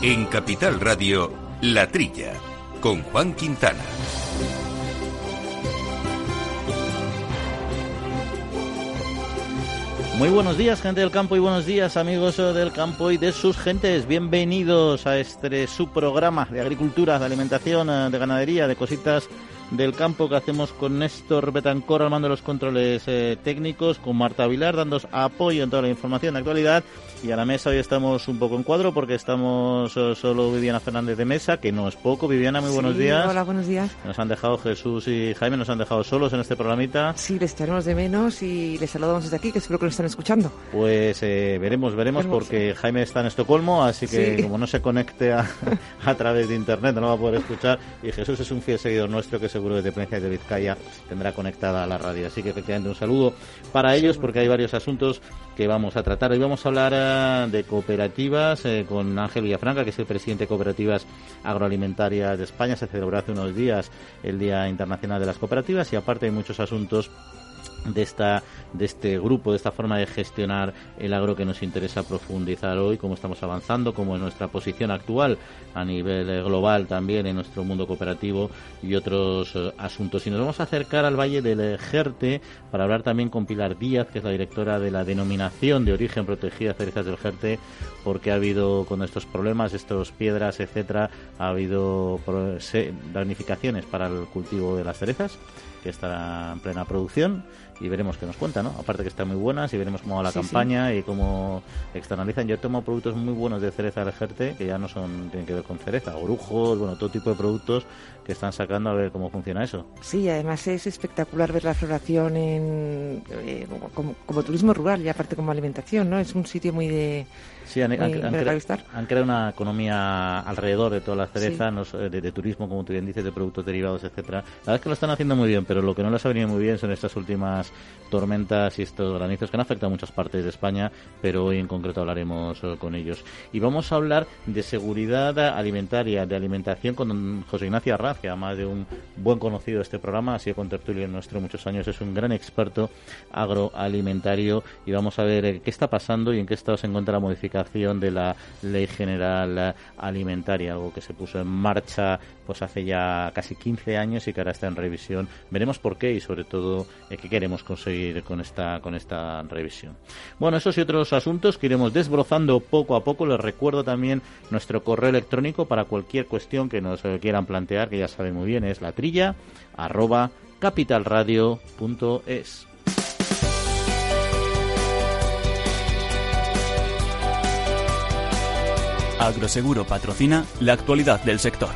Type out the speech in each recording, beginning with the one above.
En Capital Radio, La Trilla, con Juan Quintana. Muy buenos días, gente del campo, y buenos días, amigos del campo y de sus gentes. Bienvenidos a este subprograma de agricultura, de alimentación, de ganadería, de cositas del campo que hacemos con Néstor Betancor armando los controles eh, técnicos, con Marta Vilar dando apoyo en toda la información de actualidad y a la mesa hoy estamos un poco en cuadro porque estamos eh, solo Viviana Fernández de Mesa, que no es poco. Viviana, muy buenos días. Hola, buenos días. Nos han dejado Jesús y Jaime, nos han dejado solos en este programita. Sí, les echaremos de menos y les saludamos desde aquí, que espero que nos están escuchando. Pues eh, veremos, veremos, porque Jaime está en Estocolmo, así que como no se conecte a, a, través de internet, no lo va a poder escuchar. Y Jesús es un fiel seguidor nuestro que seguro de Provincia de Vizcaya tendrá conectada a la radio. Así que efectivamente un saludo para ellos, porque hay varios asuntos que vamos a tratar. Hoy vamos a hablar de cooperativas eh, con Ángel Villafranca, que es el presidente de Cooperativas Agroalimentarias de España. Se celebró hace unos días el Día Internacional de las Cooperativas y aparte hay muchos asuntos de esta de este grupo, de esta forma de gestionar el agro que nos interesa profundizar hoy, cómo estamos avanzando, cómo es nuestra posición actual a nivel eh, global también en nuestro mundo cooperativo y otros eh, asuntos. Y nos vamos a acercar al Valle del Jerte para hablar también con Pilar Díaz, que es la directora de la denominación de origen protegida Cerezas del Jerte, porque ha habido con estos problemas, estos piedras, etcétera, ha habido damnificaciones para el cultivo de las cerezas que está en plena producción y veremos qué nos cuenta, ¿no? Aparte que están muy buenas y veremos cómo va la campaña y cómo externalizan. Yo tomo productos muy buenos de cereza del Jerte que ya no son tienen que ver con cereza, orujos, bueno, todo tipo de productos que están sacando a ver cómo funciona eso. Sí, además es espectacular ver la floración en, eh, como, turismo rural y aparte como alimentación, ¿no? Es un sitio muy de... Sí, han, creado una economía alrededor de toda la cereza, de, turismo, como tú bien dices, de productos derivados, etcétera. La verdad es que lo están haciendo muy bien, pero lo que no les ha venido muy bien son estas últimas tormentas y estos granizos que han afectado a muchas partes de España, pero hoy en concreto hablaremos eh, con ellos. Y vamos a hablar de seguridad alimentaria, de alimentación con José Ignacio Arraz, que además de un buen conocido de este programa, ha sido con tertulio en nuestro muchos años, es un gran experto agroalimentario y vamos a ver eh, qué está pasando y en qué estado se encuentra la modificación de la Ley General Alimentaria, algo que se puso en marcha pues hace ya casi 15 años y que ahora está en revisión. Veremos por qué y sobre todo eh, qué queremos conseguir con esta con esta revisión. Bueno, esos y otros asuntos que iremos desbrozando poco a poco. Les recuerdo también nuestro correo electrónico para cualquier cuestión que nos eh, quieran plantear, que ya saben muy bien, es la trilla arroba capitalradio.es. Agroseguro patrocina la actualidad del sector.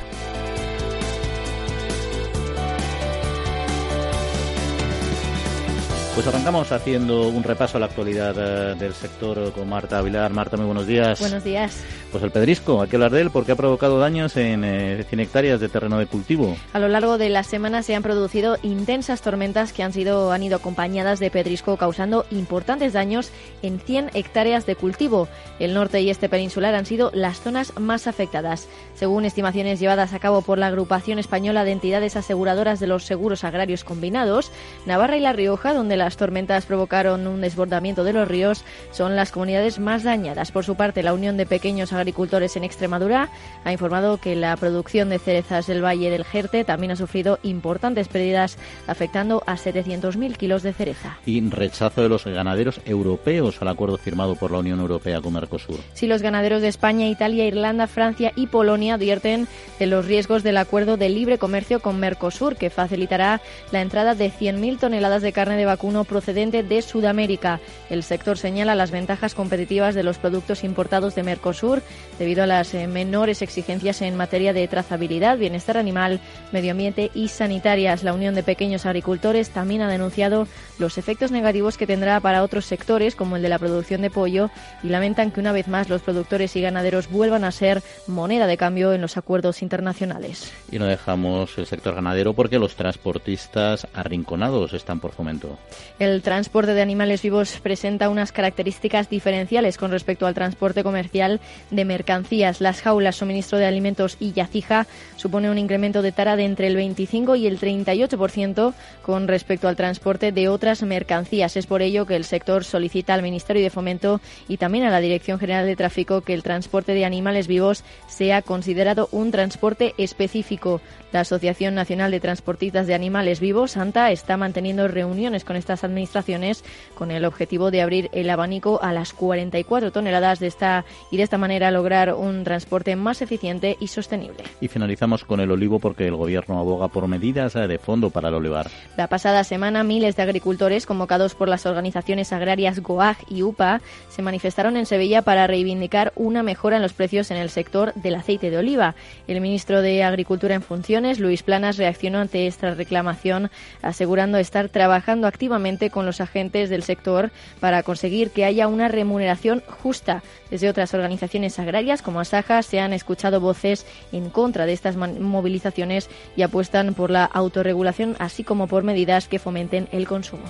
Pues arrancamos haciendo un repaso a la actualidad eh, del sector con Marta Avilar. Marta, muy buenos días. Buenos días. Pues el pedrisco, hay que hablar de él porque ha provocado daños en 100 eh, hectáreas de terreno de cultivo. A lo largo de las semanas se han producido intensas tormentas que han, sido, han ido acompañadas de pedrisco, causando importantes daños en 100 hectáreas de cultivo. El norte y este peninsular han sido las zonas más afectadas. Según estimaciones llevadas a cabo por la Agrupación Española de Entidades Aseguradoras de los Seguros Agrarios Combinados, Navarra y La Rioja, donde las tormentas provocaron un desbordamiento de los ríos, son las comunidades más dañadas. Por su parte, la Unión de Pequeños Agricultores en Extremadura ha informado que la producción de cerezas del Valle del Jerte también ha sufrido importantes pérdidas, afectando a 700.000 kilos de cereza. Y rechazo de los ganaderos europeos al acuerdo firmado por la Unión Europea con Mercosur. Si los ganaderos de España, Italia, Irlanda, Francia y Polonia advierten de los riesgos del acuerdo de libre comercio con Mercosur, que facilitará la entrada de 100.000 toneladas de carne de vacuno procedente de Sudamérica. El sector señala las ventajas competitivas de los productos importados de Mercosur debido a las eh, menores exigencias en materia de trazabilidad, bienestar animal, medio ambiente y sanitarias. La Unión de Pequeños Agricultores también ha denunciado los efectos negativos que tendrá para otros sectores como el de la producción de pollo y lamentan que una vez más los productores y ganaderos vuelvan a ser moneda de cambio en los acuerdos internacionales. Y no dejamos el sector ganadero porque los transportistas arrinconados están por fomento. El transporte de animales vivos presenta unas características diferenciales con respecto al transporte comercial de mercancías. Las jaulas, suministro de alimentos y yacija supone un incremento de tara de entre el 25 y el 38% con respecto al transporte de otras mercancías. Es por ello que el sector solicita al Ministerio de Fomento y también a la Dirección General de Tráfico que el transporte de animales vivos sea considerado un transporte específico. La Asociación Nacional de Transportistas de Animales Vivos, ANTA, está manteniendo reuniones con estas administraciones con el objetivo de abrir el abanico a las 44 toneladas de esta y de esta manera lograr un transporte más eficiente y sostenible. Y finalizamos con el olivo porque el Gobierno aboga por medidas de fondo para el olivar. La pasada semana, miles de agricultores convocados por las organizaciones agrarias GOAG y UPA se manifestaron en Sevilla para reivindicar una mejora en los precios en el sector del aceite de oliva. El ministro de Agricultura en función Luis Planas reaccionó ante esta reclamación, asegurando estar trabajando activamente con los agentes del sector para conseguir que haya una remuneración justa. Desde otras organizaciones agrarias como Asaja se han escuchado voces en contra de estas movilizaciones y apuestan por la autorregulación, así como por medidas que fomenten el consumo.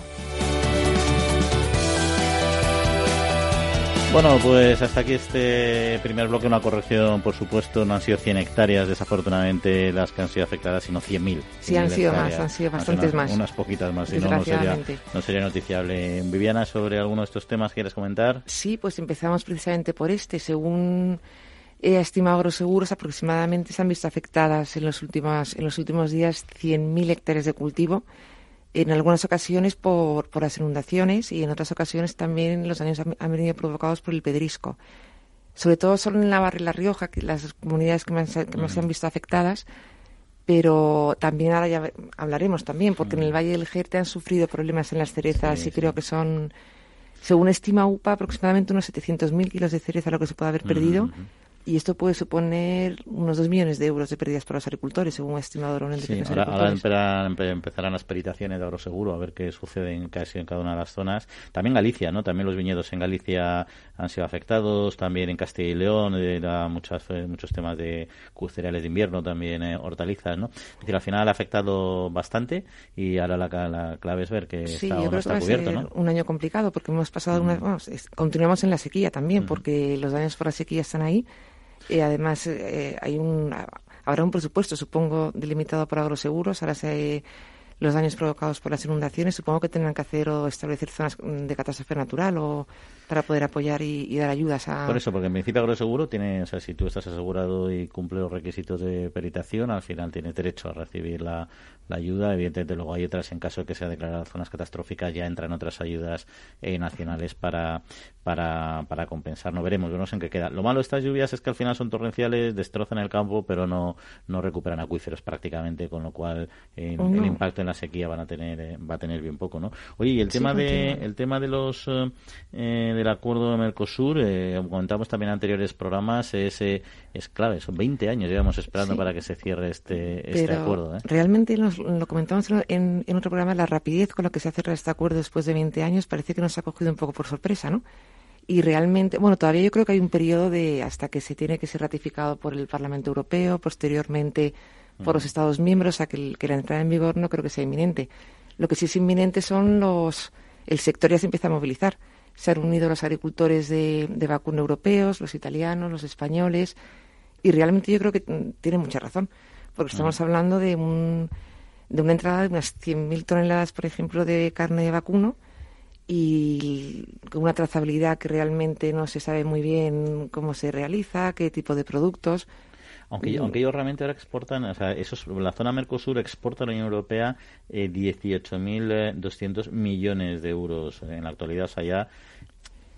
Bueno, pues hasta aquí este primer bloque, una corrección, por supuesto, no han sido 100 hectáreas, desafortunadamente, las que han sido afectadas, sino 100.000. Sí, han sido más, han sido bastantes más. Unas poquitas más, si no, no sería, no sería noticiable. Viviana, sobre alguno de estos temas, ¿quieres comentar? Sí, pues empezamos precisamente por este. Según he estimado Agroseguros, aproximadamente se han visto afectadas en los últimos, en los últimos días 100.000 hectáreas de cultivo en algunas ocasiones por, por las inundaciones y en otras ocasiones también los daños han, venido provocados por el pedrisco. Sobre todo solo en Navarra y La Rioja, que las comunidades que más, se han visto afectadas, pero también ahora ya hablaremos también, porque en el Valle del Jerte han sufrido problemas en las cerezas y creo que son, según estima UPA, aproximadamente unos 700.000 kilos de cereza lo que se puede haber perdido y esto puede suponer unos 2 millones de euros de pérdidas para los agricultores, según ha estimado sí, ahora, empezarán, las peritaciones de agroseguro a ver qué sucede en casi en cada una de las zonas. También Galicia, ¿no? También los viñedos en Galicia han sido afectados, también en Castilla y León, era muchas, eh, muchos temas de cereales de invierno, también eh, hortalizas, ¿no? Es decir, al final ha afectado bastante y ahora la, la clave es ver que está o no está cubierto, ¿no? un año complicado porque hemos pasado, una, mm. continuamos en la sequía también, mm. porque los daños por la sequía están ahí y además, eh, hay un, habrá un presupuesto, supongo, delimitado por agroseguros. Ahora se, los daños provocados por las inundaciones, supongo que tendrán que hacer o establecer zonas de catástrofe natural o para poder apoyar y, dar ayudas a... Por eso, porque en principio Agroseguro tiene, o sea, si tú estás asegurado y cumple los requisitos de peritación, al final tienes derecho a recibir la, la ayuda. Evidentemente, luego hay otras, en caso de que sea declarada zonas catastróficas, ya entran otras ayudas eh, nacionales para, para, para compensar. No veremos, no sé en qué queda. Lo malo de estas lluvias es que al final son torrenciales, destrozan el campo, pero no, no recuperan acuíferos prácticamente, con lo cual el impacto en la sequía van a tener, eh, va a tener bien poco, ¿no? Oye, y el tema de, el tema de los, eh, del acuerdo de Mercosur, comentamos también en anteriores programas, es, es clave, son 20 años llevamos esperando para que se cierre este, este acuerdo. Realmente los lo comentamos en, otro programa, la rapidez con la que se hace este acuerdo después de 20 años parece que nos ha cogido un poco por sorpresa, ¿no? Y realmente, bueno, todavía yo creo que hay un periodo de hasta que se tiene que ser ratificado por el Parlamento Europeo, posteriormente por los Estados miembros, a que, que la entrada en vigor no creo que sea inminente. Lo que sí es inminente son los. El sector ya se empieza a movilizar. Se han unido los agricultores de, de vacuno europeos, los italianos, los españoles, y realmente yo creo que tiene mucha razón, porque estamos hablando de un de una entrada de unas 100.000 toneladas, por ejemplo, de carne de vacuno y con una trazabilidad que realmente no se sabe muy bien cómo se realiza, qué tipo de productos. Aunque, aunque ellos realmente ahora exportan, o sea, esos, la zona Mercosur exporta a la Unión Europea eh, 18.200 millones de euros en la actualidad. O sea, ya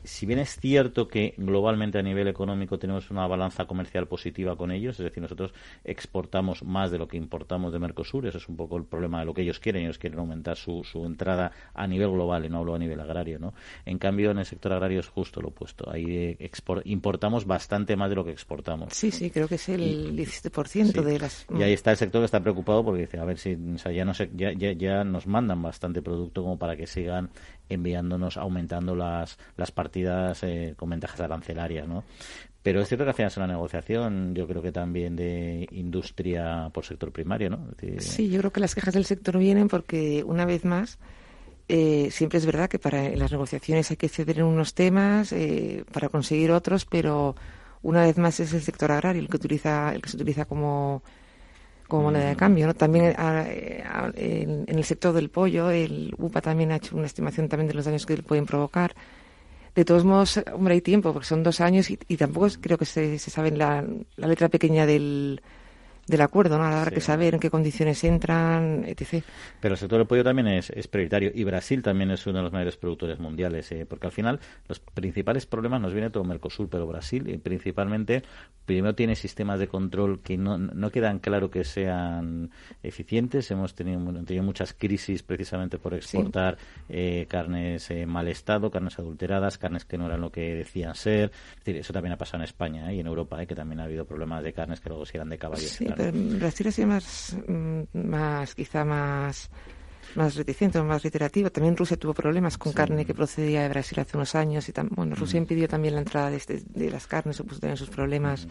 si bien es cierto que globalmente a nivel económico tenemos una balanza comercial positiva con ellos, es decir, nosotros exportamos más de lo que importamos de Mercosur, ese es un poco el problema de lo que ellos quieren, ellos quieren aumentar su, su entrada a nivel global, y no hablo a nivel agrario, ¿no? En cambio, en el sector agrario es justo lo opuesto, ahí importamos bastante más de lo que exportamos. Sí, sí, creo que es el 17% de las... Y ahí está el sector que está preocupado porque dice, a ver si ya, no ya, ya, ya nos mandan bastante producto como para que sigan enviándonos, aumentando las, las partidas eh, con ventajas arancelarias, ¿no? Pero es cierto que al final es una negociación, yo creo que también de industria por sector primario, ¿no? sí, yo creo que las quejas del sector vienen porque, una vez más, eh, siempre es verdad que para las negociaciones hay que ceder en unos temas eh, para conseguir otros, pero una vez más es el sector agrario el que utiliza el que se utiliza como como moneda de cambio, ¿no? También en, el sector del pollo, el UPA también ha hecho una estimación también de los daños que pueden provocar. De todos modos, hombre, hay tiempo, porque son dos años y, tampoco creo que se, se sabe la letra pequeña del, del acuerdo, ¿no? Habrá que saber en qué condiciones entran, etc. Pero el sector del pollo también es, prioritario y Brasil también es uno de los mayores productores mundiales, eh, porque al final los principales problemas nos viene todo Mercosur, pero Brasil eh, principalmente primero tiene sistemas de control que no, no quedan claro que sean eficientes. Hemos tenido, tenido muchas crisis precisamente por exportar eh, carnes en mal estado, carnes adulteradas, carnes que no eran lo que decían ser. eso también ha pasado en España y en Europa, que también ha habido problemas de carnes que luego si eran de caballo Brasil ha sido más, mm, más quizá más más reticente, más reiterativo. También Rusia tuvo problemas con carne que procedía de Brasil hace unos años y bueno, Rusia impidió también la entrada de, este, de las carnes, supuso también sus problemas.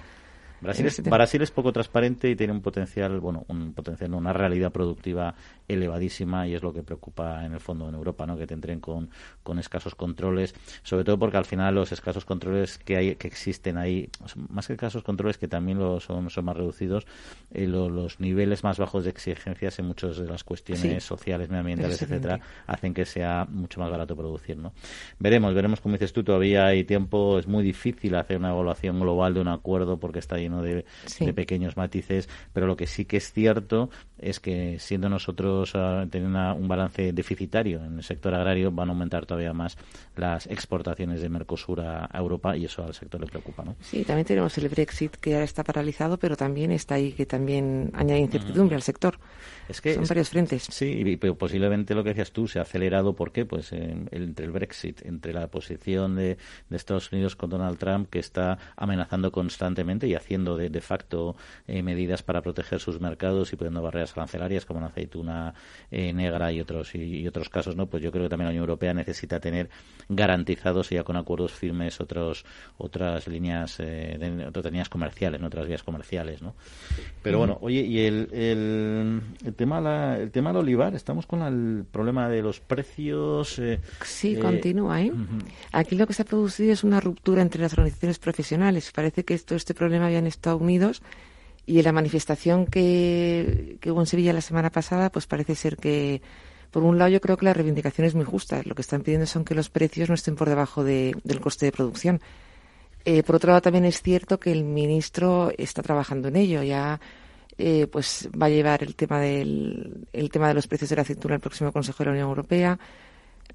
Brasil es, Brasil es poco transparente y tiene un potencial, bueno, un potencial, una realidad productiva elevadísima y es lo que preocupa en el fondo en Europa, ¿no? Que te entren con, con escasos controles, sobre todo porque al final los escasos controles que hay, que existen ahí, más que escasos controles que también lo son, son más reducidos, eh, los niveles más bajos de exigencias en muchas de las cuestiones sociales, medioambientales, etcétera, hacen que sea mucho más barato producir, ¿no? Veremos, veremos como dices tú, todavía hay tiempo, es muy difícil hacer una evaluación global de un acuerdo porque está lleno de, pequeños matices, pero lo que sí que es cierto es que siendo nosotros uh, teniendo un balance deficitario en el sector agrario, van a aumentar todavía más las exportaciones de Mercosur a, Europa y eso al sector le preocupa, ¿no? Sí, también tenemos el Brexit que ahora está paralizado, pero también está ahí que también añade incertidumbre al sector. Es que son varios frentes. Sí, pero posiblemente lo que decías tú se ha acelerado. ¿Por qué? Pues entre el Brexit, entre la posición de, Estados Unidos con Donald Trump, que está amenazando constantemente y haciendo de, de facto eh, medidas para proteger sus mercados y poniendo barreras arancelarias como la aceituna eh, negra y otros y, otros casos, ¿no? Pues yo creo que también la Unión Europea necesita tener garantizados ya con acuerdos firmes otros otras líneas eh, de, otras líneas comerciales, otras vías comerciales, ¿no? Pero bueno, oye, y el, el el tema, el tema del olivar, estamos con el problema de los precios. Eh, sí, eh, continúa. ¿eh? Aquí lo que se ha producido es una ruptura entre las organizaciones profesionales. Parece que todo este problema habían estado unidos y en la manifestación que, hubo en Sevilla la semana pasada, pues parece ser que, por un lado, yo creo que la reivindicación es muy justa. Lo que están pidiendo son que los precios no estén por debajo del coste de producción. Eh, por otro lado, también es cierto que el ministro está trabajando en ello. Ya eh, pues va a llevar el tema del el tema de los precios de la aceituna al próximo Consejo de la Unión Europea.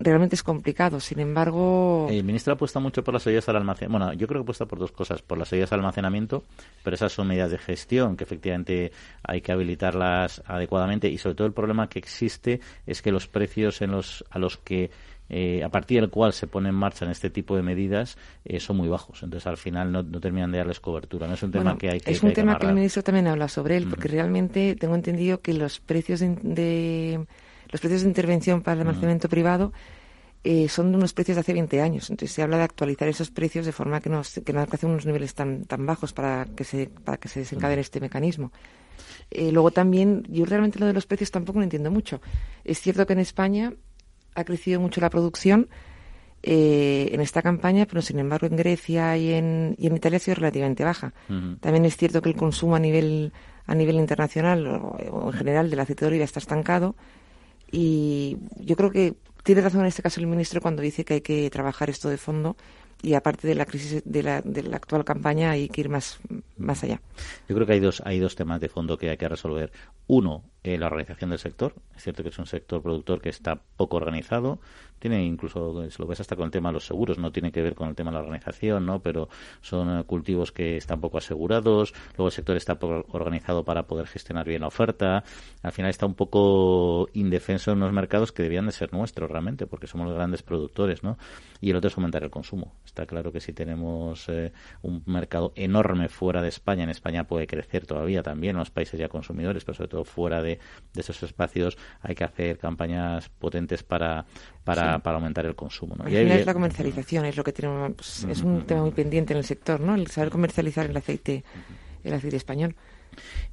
Realmente es complicado, sin embargo. El ministro apuesta mucho por las ayudas al almacenamiento. Bueno, yo creo que apuesta por dos cosas: por las ayudas al almacenamiento, pero esas son medidas de gestión que efectivamente hay que habilitarlas adecuadamente. Y sobre todo el problema que existe es que los precios en los, a los que eh, a partir del cual se pone en marcha en este tipo de medidas eh, son muy bajos. Entonces, al final no, terminan de darles cobertura. No es un tema que hay que Es un tema que, el ministro también habla sobre él, porque realmente tengo entendido que los precios de, los precios de intervención para el almacenamiento privado eh, son de unos precios de hace 20 años. Entonces se habla de actualizar esos precios de forma que no, que no alcance unos niveles tan, tan bajos para que se, para que se desencadene este mecanismo. luego también, yo realmente lo de los precios tampoco lo entiendo mucho. Es cierto que en España ha crecido mucho la producción eh, en esta campaña, pero sin embargo en Grecia y en, y en Italia ha sido relativamente baja. También es cierto que el consumo a nivel, a nivel internacional o, en general del aceite de oliva está estancado y yo creo que tiene razón en este caso el ministro cuando dice que hay que trabajar esto de fondo y aparte de la crisis de la, de la actual campaña hay que ir más, más allá. Yo creo que hay dos, hay dos temas de fondo que hay que resolver. Uno, eh, la organización del sector. Es cierto que es un sector productor que está poco organizado. Tiene incluso, si lo ves hasta con el tema de los seguros, no tiene que ver con el tema de la organización, ¿no? Pero son eh, cultivos que están poco asegurados. Luego el sector está poco organizado para poder gestionar bien la oferta. Al final está un poco indefenso en unos mercados que debían de ser nuestros realmente, porque somos los grandes productores, ¿no? Y el otro es aumentar el consumo. Está claro que si tenemos eh, un mercado enorme fuera de España, en España puede crecer todavía también en los países ya consumidores, pero sobre todo fuera de, esos espacios hay que hacer campañas potentes para, para, aumentar el consumo. ¿no? y es la comercialización, es lo que tenemos, pues, es un tema muy pendiente en el sector, ¿no? El saber comercializar el aceite, el aceite español.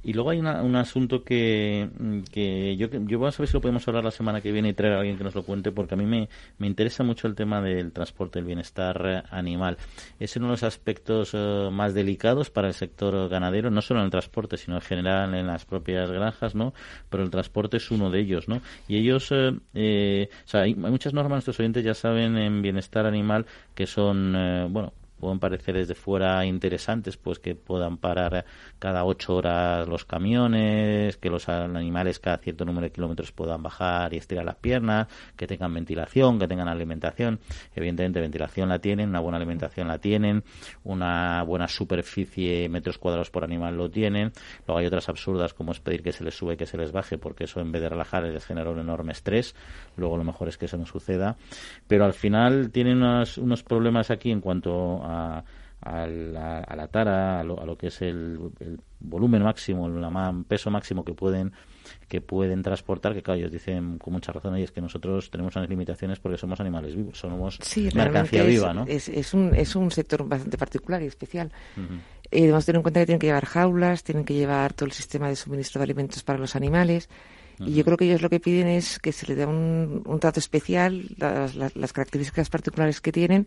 Y luego hay un asunto que, que yo, yo voy a saber si lo podemos hablar la semana que viene y traer a alguien que nos lo cuente, porque a mí me, me interesa mucho el tema del transporte, el bienestar eh, animal. Es uno de los aspectos eh, más delicados para el sector ganadero, no solo en el transporte, sino en general en las propias granjas, ¿no? Pero el transporte es uno de ellos, ¿no? Y ellos, eh, o sea, hay, muchas normas, nuestros oyentes ya saben en bienestar animal que son, bueno, pueden parecer desde fuera interesantes, pues que puedan parar cada ocho horas los camiones, que los animales cada cierto número de kilómetros puedan bajar y estirar las piernas, que tengan ventilación, que tengan alimentación. Evidentemente, ventilación la tienen, una buena alimentación la tienen, una buena superficie, metros cuadrados por animal lo tienen. Luego hay otras absurdas como es pedir que se les sube y que se les baje, porque eso en vez de relajar les genera un enorme estrés. Luego lo mejor es que eso no suceda. Pero al final tienen unos, unos problemas aquí en cuanto a, la, tara, a lo, que es el, volumen máximo, el peso máximo que pueden que pueden transportar, que claro, ellos dicen con mucha razón, y es que nosotros tenemos unas limitaciones porque somos animales vivos, somos mercancía viva, ¿no? Es, es, un, es un sector bastante particular y especial. Eh, debemos tener en cuenta que tienen que llevar jaulas, tienen que llevar todo el sistema de suministro de alimentos para los animales, y yo creo que ellos lo que piden es que se les dé un, un trato especial, las, las, características particulares que tienen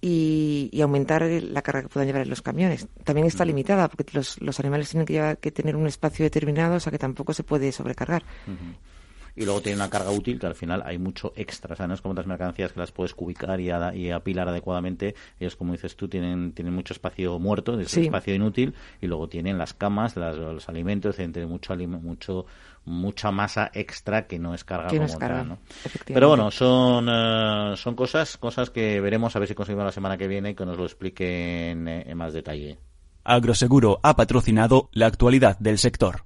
y, aumentar la carga que puedan llevar en los camiones. También está limitada porque los, los animales tienen que, que tener un espacio determinado, o sea que tampoco se puede sobrecargar. y luego tiene una carga útil que al final hay mucho extra, o sea, no es como otras mercancías que las puedes cubicar y, y apilar adecuadamente, ellos como dices tú tienen, tienen mucho espacio muerto, es espacio inútil y luego tienen las camas, los alimentos, tienen mucho, mucho mucha masa extra que no es carga como tal, Pero bueno, son, eh, son cosas, cosas que veremos a ver si conseguimos la semana que viene y que nos lo expliquen en más detalle. Agroseguro ha patrocinado la actualidad del sector.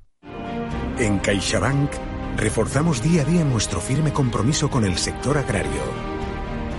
En CaixaBank reforzamos día a día nuestro firme compromiso con el sector agrario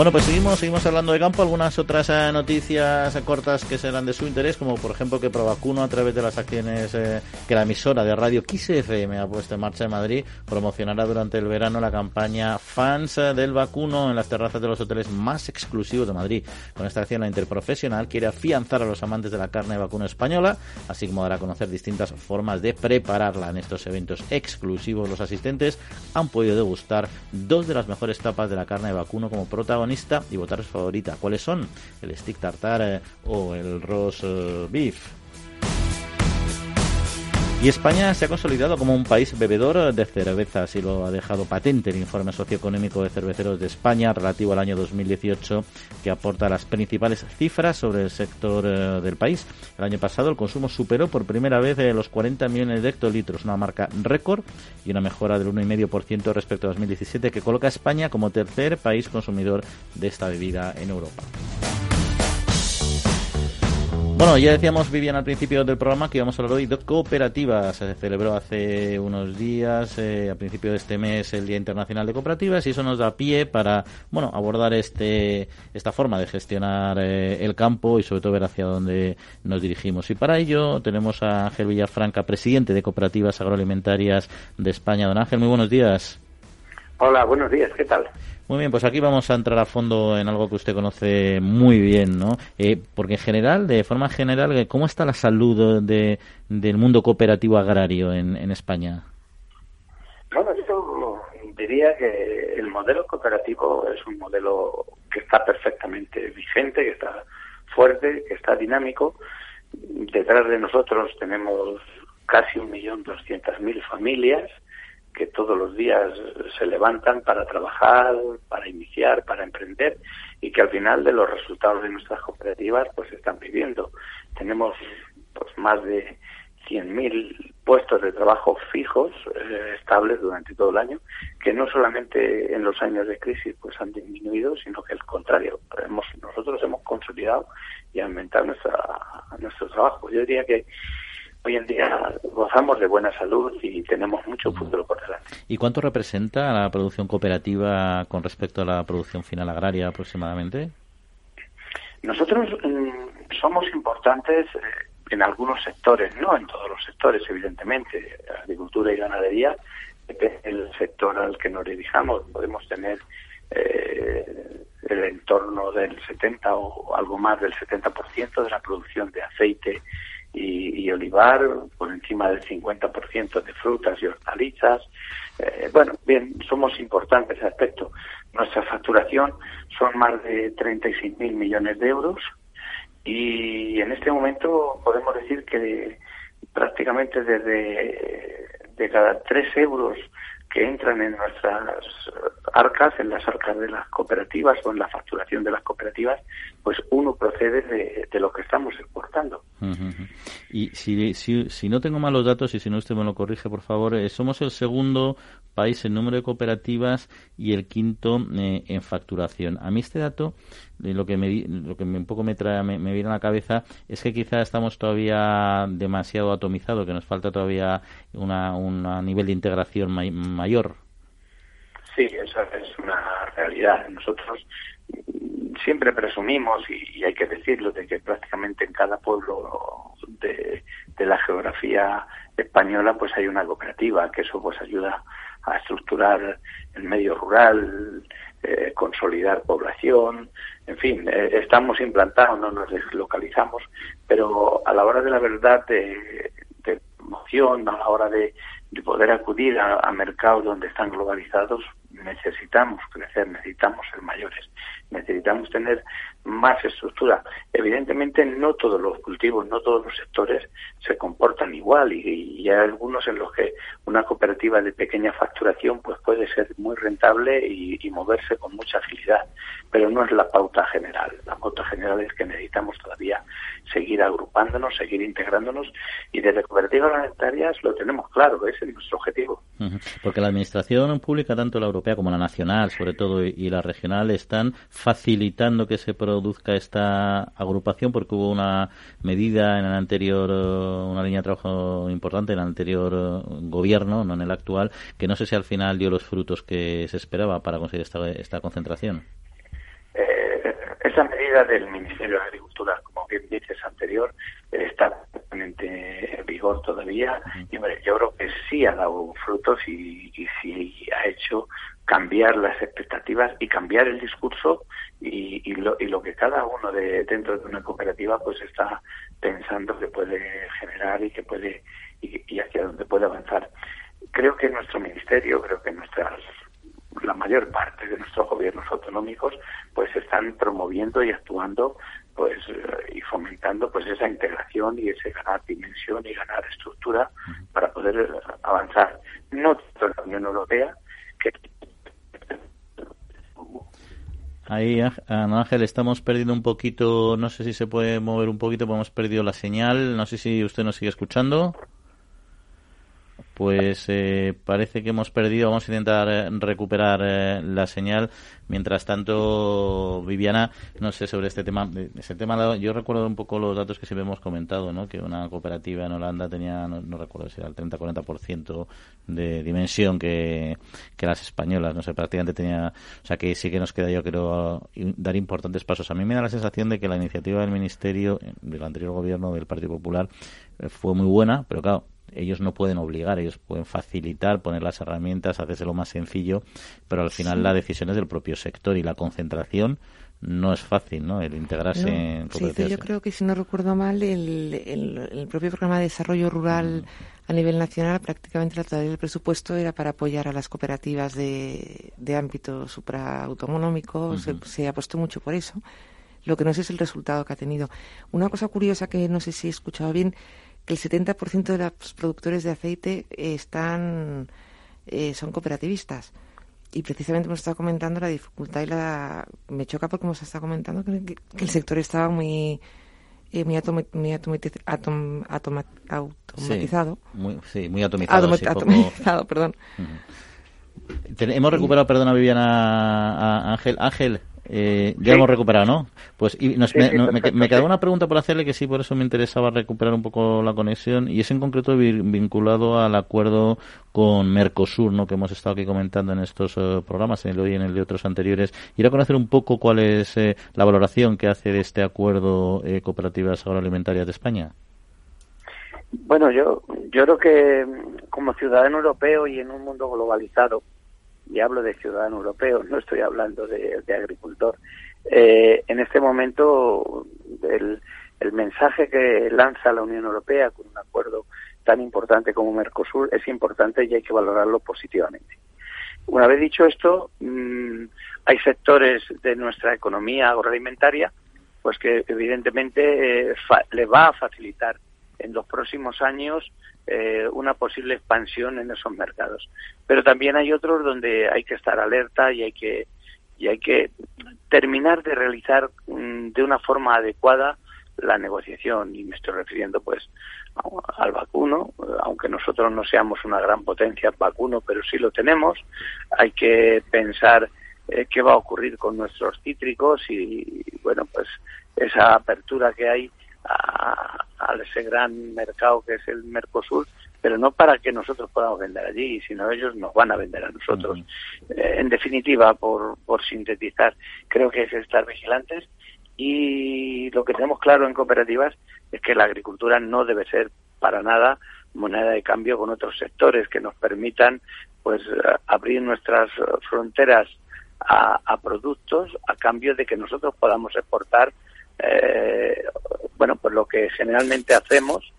Bueno, pues seguimos, seguimos hablando de campo. Algunas otras eh, noticias cortas que serán de su interés, como por ejemplo que Provacuno, a través de las acciones eh, que la emisora de radio XFM ha puesto en marcha en Madrid, promocionará durante el verano la campaña Fans eh, del Vacuno en las terrazas de los hoteles más exclusivos de Madrid. Con esta acción, la interprofesional quiere afianzar a los amantes de la carne de vacuno española, así como dar a conocer distintas formas de prepararla. En estos eventos exclusivos, los asistentes han podido degustar dos de las mejores tapas de la carne de vacuno como y votaros favorita. ¿Cuáles son? El stick tartar o el roast eh, beef. Y España se ha consolidado como un país bebedor de cerveza, así lo ha dejado patente el informe socioeconómico de cerveceros de España relativo al año 2018, que aporta las principales cifras sobre el sector eh, del país. El año pasado el consumo superó por primera vez eh, los 40 millones de hectolitros, una marca récord y una mejora del 1,5% respecto a 2017, que coloca a España como tercer país consumidor de esta bebida en Europa. Bueno, ya decíamos, Vivian, al principio del programa que íbamos a hablar hoy de cooperativas. Se celebró hace unos días, eh, a principio de este mes, el Día Internacional de Cooperativas y eso nos da pie para, bueno, abordar este, esta forma de gestionar eh, el campo y sobre todo ver hacia dónde nos dirigimos. Y para ello tenemos a Ángel Villafranca, presidente de Cooperativas Agroalimentarias de España. Don Ángel, muy buenos días. Hola, buenos días, ¿qué tal? Muy bien, pues aquí vamos a entrar a fondo en algo que usted conoce muy bien, ¿no? Eh, porque en general, de forma general, eh, ¿cómo está la salud de, del mundo cooperativo agrario en, en España? Bueno, yo diría que el modelo cooperativo es un modelo que está perfectamente vigente, que está fuerte, que está dinámico. Detrás de nosotros tenemos casi un millón doscientas mil familias que todos los días se levantan para trabajar, para iniciar, para emprender y que al final de los resultados de nuestras cooperativas pues están viviendo. Tenemos pues más de 100.000 puestos de trabajo fijos, eh, estables durante todo el año, que no solamente en los años de crisis pues han disminuido, sino que al contrario, hemos, nosotros hemos consolidado y aumentado nuestra, nuestro trabajo. Yo diría que hoy en día gozamos de buena salud y tenemos mucho futuro por delante. ¿Y cuánto representa la producción cooperativa con respecto a la producción final agraria aproximadamente? Nosotros mm, somos importantes eh, en algunos sectores, no en todos los sectores, evidentemente. Agricultura y ganadería el sector al que nos dirijamos. Podemos tener eh, el entorno del 70 o algo más del 70% de la producción de aceite y, olivar, por encima del 50% de frutas y hortalizas. Eh, bueno, bien, somos importantes en aspecto. Nuestra facturación son más de 36.000 millones de euros y en este momento podemos decir que prácticamente desde de cada 3 euros que entran en nuestras arcas, en las arcas de las cooperativas o en la facturación de las cooperativas, pues uno procede de, lo que estamos exportando. Y si, si, no tengo malos datos, y si no usted me lo corrige, por favor, eh, somos el segundo país en número de cooperativas y el quinto eh, en facturación. A mí este dato, eh, lo que me, lo que un poco me, trae, me, viene a la cabeza es que quizá estamos todavía demasiado atomizados, que nos falta todavía una, un nivel de integración mayor. Sí, esa es una realidad. Nosotros siempre presumimos, y, hay que decirlo, de que prácticamente en cada pueblo de, la geografía española pues hay una cooperativa, que eso pues ayuda a estructurar el medio rural, eh, consolidar población, en fin, eh, estamos implantados, no nos deslocalizamos, pero a la hora de la verdad de, de a la hora de, poder acudir a mercados donde están globalizados, necesitamos crecer, necesitamos ser mayores necesitamos tener más estructura. Evidentemente no todos los cultivos, no todos los sectores se comportan igual y, hay algunos en los que una cooperativa de pequeña facturación pues puede ser muy rentable y, moverse con mucha agilidad, pero no es la pauta general. La pauta general es que necesitamos todavía seguir agrupándonos, seguir integrándonos y desde cooperativas alimentarias lo tenemos claro, ese es nuestro objetivo. Porque la administración pública, tanto la europea como la nacional, sobre todo, y la regional, están facilitando que se produzca esta agrupación porque hubo una medida en el anterior, eh, una línea de trabajo importante en el anterior eh, gobierno, no en el actual, que no sé si al final dio los frutos que se esperaba para conseguir esta, esta concentración. Eh, esa medida del Ministerio de Agricultura, como bien dices anterior, está en vigor todavía. Y yo creo que sí ha dado frutos y, y sí ha hecho cambiar las expectativas y cambiar el discurso. Y, y, lo, y lo que cada uno de dentro de una cooperativa pues está pensando que puede generar y que puede y, hacia dónde puede avanzar. Creo que nuestro ministerio, creo que nuestras la mayor parte de nuestros gobiernos autonómicos pues están promoviendo y actuando pues eh, y fomentando pues esa integración y ese ganar dimensión y ganar estructura para poder avanzar. No tanto en la Unión Europea que Ahí, Ángel, estamos perdiendo un poquito, no sé si se puede mover un poquito, hemos perdido la señal, no sé si usted nos sigue escuchando pues eh, parece que hemos perdido. Vamos a intentar eh, recuperar eh, la señal. Mientras tanto, Viviana, no sé sobre este tema. Ese tema, yo recuerdo un poco los datos que siempre hemos comentado, ¿no? Que una cooperativa en Holanda tenía, no, recuerdo si era el 30-40% de dimensión que, que las españolas. No sé, prácticamente tenía. O sea que sí que nos queda, yo creo, dar importantes pasos. A mí me da la sensación de que la iniciativa del Ministerio, del anterior gobierno del Partido Popular, fue muy buena, pero claro ellos no pueden obligar, ellos pueden facilitar, poner las herramientas, hacerse lo más sencillo, pero al final la decisión es del propio sector y la concentración no es fácil, ¿no? El integrarse en cooperativas. yo creo que si no recuerdo mal, el, el, propio programa de desarrollo rural mm. a nivel nacional, prácticamente la totalidad del presupuesto era para apoyar a las cooperativas de, de ámbito supraautonómico, se, se apostó mucho por eso. Lo que no sé es el resultado que ha tenido. Una cosa curiosa que no sé si he escuchado bien, que el 70% de los productores de aceite están eh, son cooperativistas. Y precisamente hemos estado comentando la dificultad y la... Me choca porque hemos estado comentando que, el sector estaba muy eh, muy, automatizado. Sí, muy, atomizado. perdón. Hemos recuperado, perdona Viviana, Ángel. Ángel, eh, ya hemos recuperado, ¿no? Pues y me, quedaba una pregunta por hacerle que sí, por eso me interesaba recuperar un poco la conexión y es en concreto vinculado al acuerdo con Mercosur, ¿no? Que hemos estado aquí comentando en estos eh, programas, en el hoy y en el de otros anteriores. Ir a conocer un poco cuál es eh, la valoración que hace de este acuerdo Cooperativas Agroalimentarias de España. Bueno, yo, yo creo que como ciudadano europeo y en un mundo globalizado, y hablo de ciudadano europeo, no estoy hablando de, agricultor. Eh, en este momento, el, el mensaje que lanza la Unión Europea con un acuerdo tan importante como Mercosur es importante y hay que valorarlo positivamente. Una vez dicho esto, mm, hay sectores de nuestra economía agroalimentaria pues que evidentemente eh, le va a facilitar en los próximos años eh, una posible expansión en esos mercados. Pero también hay otros donde hay que estar alerta y hay que y hay que terminar de realizar mm, de una forma adecuada la negociación. Y me estoy refiriendo pues al vacuno, aunque nosotros no seamos una gran potencia vacuno, pero sí lo tenemos, hay que pensar eh, qué va a ocurrir con nuestros cítricos y bueno pues esa apertura que hay a, ese gran mercado que es el Mercosur, pero no para que nosotros podamos vender allí, sino ellos nos van a vender a nosotros. Eh, en definitiva, por, por sintetizar, creo que es estar vigilantes y lo que tenemos claro en cooperativas es que la agricultura no debe ser para nada moneda de cambio con otros sectores que nos permitan pues abrir nuestras fronteras a, a productos a cambio de que nosotros podamos exportar eh, bueno, pues lo que generalmente hacemos,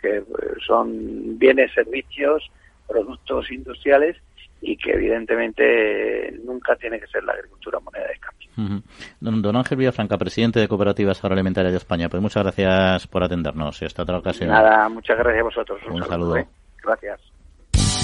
que eh, son bienes, servicios, productos industriales y que evidentemente nunca tiene que ser la agricultura moneda de cambio. don, Ángel Villafranca, presidente de Cooperativas Agroalimentarias de España, pues muchas gracias por atendernos y hasta otra ocasión. Nada, muchas gracias a vosotros. Un, saludo. ¿eh? Gracias.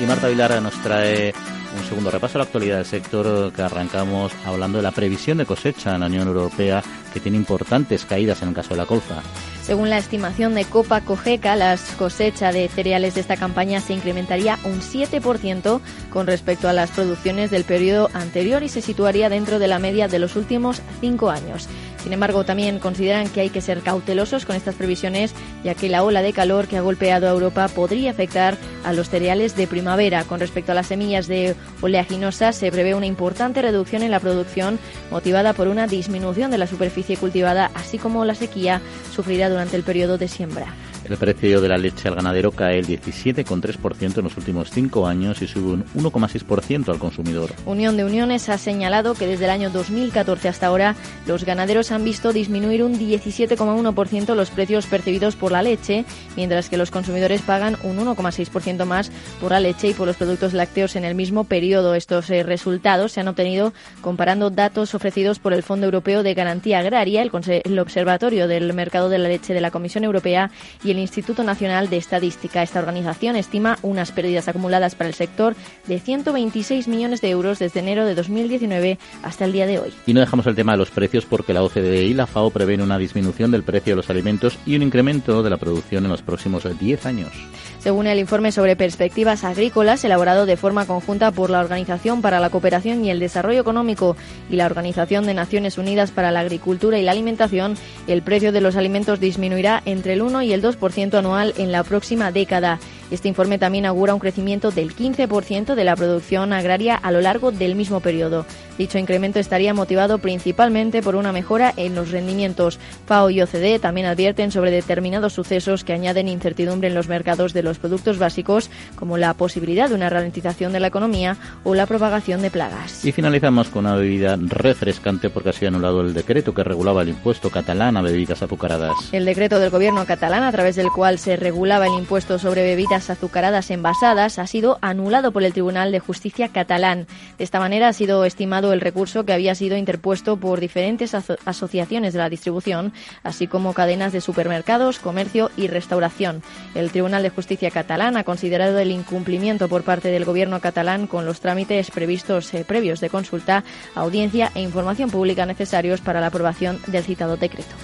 Y Marta Vilara nos trae un segundo repaso a la actualidad del sector que arrancamos hablando de la previsión de cosecha en la Unión Europea que tiene importantes caídas en el caso de la colza. Según la estimación de Copa Cogeca, la cosecha de cereales de esta campaña se incrementaría un 7% con respecto a las producciones del periodo anterior y se situaría dentro de la media de los últimos cinco años. Sin embargo, también consideran que hay que ser cautelosos con estas previsiones, ya que la ola de calor que ha golpeado a Europa podría afectar a los cereales de primavera. Con respecto a las semillas de oleaginosas, se prevé una importante reducción en la producción, motivada por una disminución de la superficie cultivada, así como la sequía sufrida durante el periodo de siembra. El precio de la leche al ganadero cae el 17,3% en los últimos cinco años y sube un 1,6% al consumidor. Unión de Uniones ha señalado que desde el año 2014 hasta ahora los ganaderos han visto disminuir un 17,1% los precios percibidos por la leche, mientras que los consumidores pagan un 1,6% más por la leche y por los productos lácteos en el mismo periodo. Estos eh, resultados se han obtenido comparando datos ofrecidos por el Fondo Europeo de Garantía Agraria, el, el Observatorio del Mercado de la Leche de la Comisión Europea y el Instituto Nacional de Estadística. Esta organización estima unas pérdidas acumuladas para el sector de 126 millones de euros desde enero de 2019 hasta el día de hoy. Y no dejamos el tema de los precios porque la OCDE y la FAO prevén una disminución del precio de los alimentos y un incremento de la producción en los próximos 10 años. Según el informe sobre perspectivas agrícolas elaborado de forma conjunta por la Organización para la Cooperación y el Desarrollo Económico y la Organización de Naciones Unidas para la Agricultura y la Alimentación, el precio de los alimentos disminuirá entre el 1 y el 2% anual en la próxima década. Este informe también augura un crecimiento del 15% de la producción agraria a lo largo del mismo periodo. Dicho incremento estaría motivado principalmente por una mejora en los rendimientos. FAO y OCDE también advierten sobre determinados sucesos que añaden incertidumbre en los mercados de los productos básicos, como la posibilidad de una ralentización de la economía o la propagación de plagas. Y finalizamos con una bebida refrescante porque ha sido anulado el decreto que regulaba el impuesto catalán a bebidas azucaradas. El decreto del gobierno catalán, a través del cual se regulaba el impuesto sobre bebidas azucaradas envasadas, ha sido anulado por el Tribunal de Justicia catalán. De esta manera ha sido estimado el recurso que había sido interpuesto por diferentes asociaciones de la distribución, así como cadenas de supermercados, comercio y restauración. El Tribunal de Justicia catalán ha considerado el incumplimiento por parte del Gobierno catalán con los trámites previstos eh, previos de consulta, audiencia e información pública necesarios para la aprobación del citado decreto.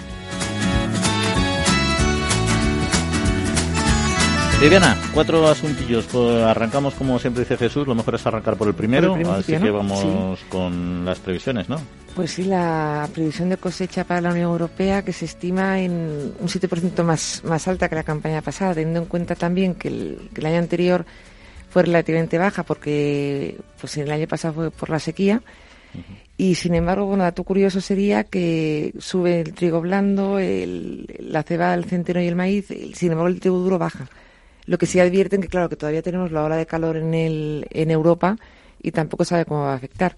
Viviana, cuatro asuntillos. Pues arrancamos como siempre dice Jesús, lo mejor es arrancar por el primero, así que vamos con las previsiones, ¿no? Pues sí, la previsión de cosecha para la Unión Europea que se estima en un 7% más, más alta que la campaña pasada, teniendo en cuenta también que el, año anterior fue relativamente baja porque pues el año pasado fue por la sequía. Y sin embargo, bueno, dato curioso sería que sube el trigo blando, el, la cebada, el centeno y el maíz, sin embargo el trigo duro baja. Lo que sí advierten que, claro, que todavía tenemos la ola de calor en, el, en Europa y tampoco sabe cómo va a afectar.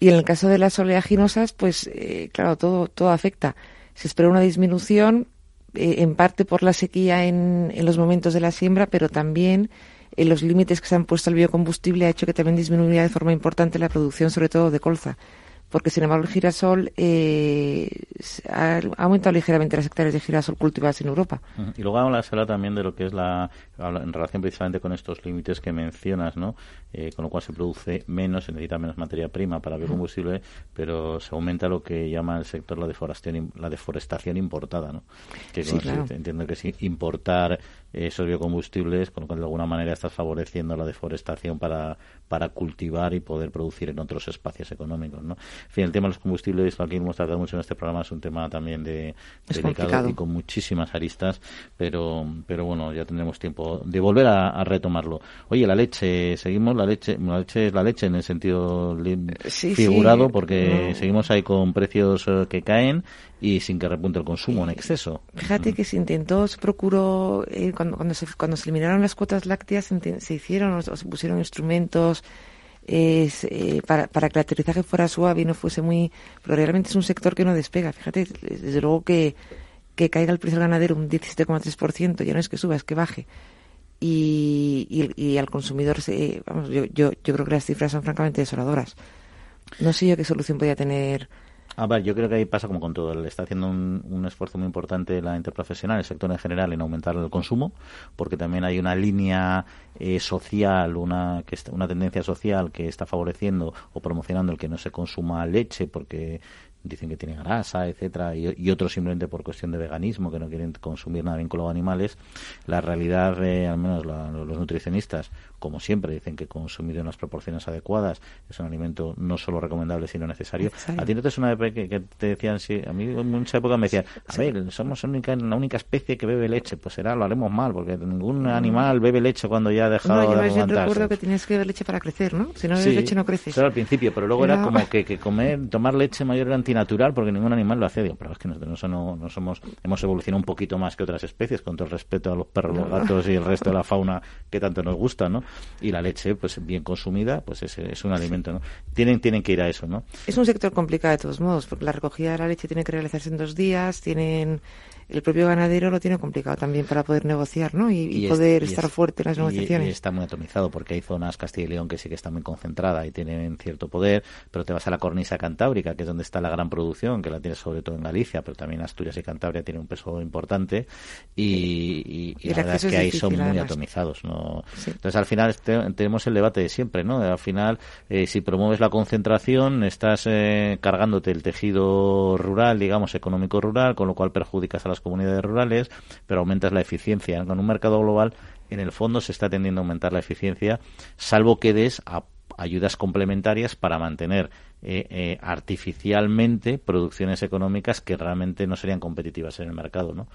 Y en el caso de las oleaginosas, pues, eh, claro, todo, todo afecta. Se espera una disminución, eh, en parte por la sequía en, en los momentos de la siembra, pero también en los límites que se han puesto al biocombustible ha hecho que también disminuya de forma importante la producción, sobre todo de colza porque sin embargo el girasol eh, ha aumentado ligeramente las hectáreas de girasol cultivadas en Europa. Y luego habla también de lo que es la, en relación precisamente con estos límites que mencionas, ¿no? Eh, con lo cual se produce menos, se necesita menos materia prima para biocombustible, pero se aumenta lo que llama el sector la deforestación, la deforestación importada, ¿no? Que entiendo que es importar esos biocombustibles, con lo cual de alguna manera estás favoreciendo la deforestación para, para cultivar y poder producir en otros espacios económicos, ¿no? En fin, el tema de los combustibles, aquí hemos tratado mucho en este programa, es un tema también de delicado y con muchísimas aristas, pero, pero bueno, ya tendremos tiempo de volver a, retomarlo. Oye, la leche, seguimos la leche, la leche es la leche en el sentido figurado, porque seguimos ahí con precios eh, que caen y sin que repunte el consumo en exceso. Fíjate que se intentó, se procuró, eh, cuando, cuando, se, cuando se eliminaron las cuotas lácteas, se, hicieron o se pusieron instrumentos eh, para, para que el aterrizaje fuera suave y no fuese muy... Pero realmente es un sector que no despega. Fíjate, desde luego que, que caiga el precio del ganadero un 17,3%, ya no es que suba, es que baje. Y, y, y al consumidor, se, vamos, yo, yo, yo creo que las cifras son francamente desoladoras. No sé yo qué solución podría tener a ver, yo creo que ahí pasa como con todo. Está haciendo un, esfuerzo muy importante la interprofesional, el sector en general, en aumentar el consumo, porque también hay una línea eh, social, una, que una tendencia social que está favoreciendo o promocionando el que no se consuma leche, porque dicen que tiene grasa, etcétera, y, otros simplemente por cuestión de veganismo, que no quieren consumir nada vinculado a animales. La realidad, eh, al menos los nutricionistas, como siempre, dicen que consumido en las proporciones adecuadas es un alimento no solo recomendable, sino necesario. ¿A ti no te suena que, que te decían, sí, a mí en mucha época me decían, a ver, somos la única, la única especie que bebe leche, pues será, lo haremos mal, porque ningún animal bebe leche cuando ya ha dejado no, yo recuerdo que tenías que beber leche para crecer, ¿no? Si no bebes leche no creces. Eso al principio, pero luego era, como que, que, comer, tomar leche mayor era antinatural porque ningún animal lo hacía. Digo, pero es que nosotros no, no somos, hemos evolucionado un poquito más que otras especies, con todo el respeto a los perros, los gatos y el resto de la fauna que tanto nos gusta, ¿no? Y la leche pues bien consumida, pues es, es un alimento, ¿no? Tienen, tienen que ir a eso, ¿no? Es un sector complicado de todos modos, porque la recogida de la leche tiene que realizarse en dos días, tienen el propio ganadero lo tiene complicado también para poder negociar, ¿no? Y, poder estar fuerte en las negociaciones. Y, está muy atomizado porque hay zonas Castilla y León que sí que están muy concentradas y tienen cierto poder, pero te vas a la cornisa cantábrica, que es donde está la gran producción, que la tienes sobre todo en Galicia, pero también Asturias y Cantabria tienen un peso importante y, la verdad es que ahí son muy atomizados, ¿no? Entonces al final tenemos el debate de siempre, ¿no? Al final, eh, si promueves la concentración, estás eh, cargándote el tejido rural, digamos, económico rural, con lo cual perjudicas a las comunidades rurales, pero aumentas la eficiencia. Con un mercado global en el fondo se está tendiendo a aumentar la eficiencia, salvo que des ayudas complementarias para mantener eh, eh, artificialmente producciones económicas que realmente no serían competitivas en el mercado, ¿no?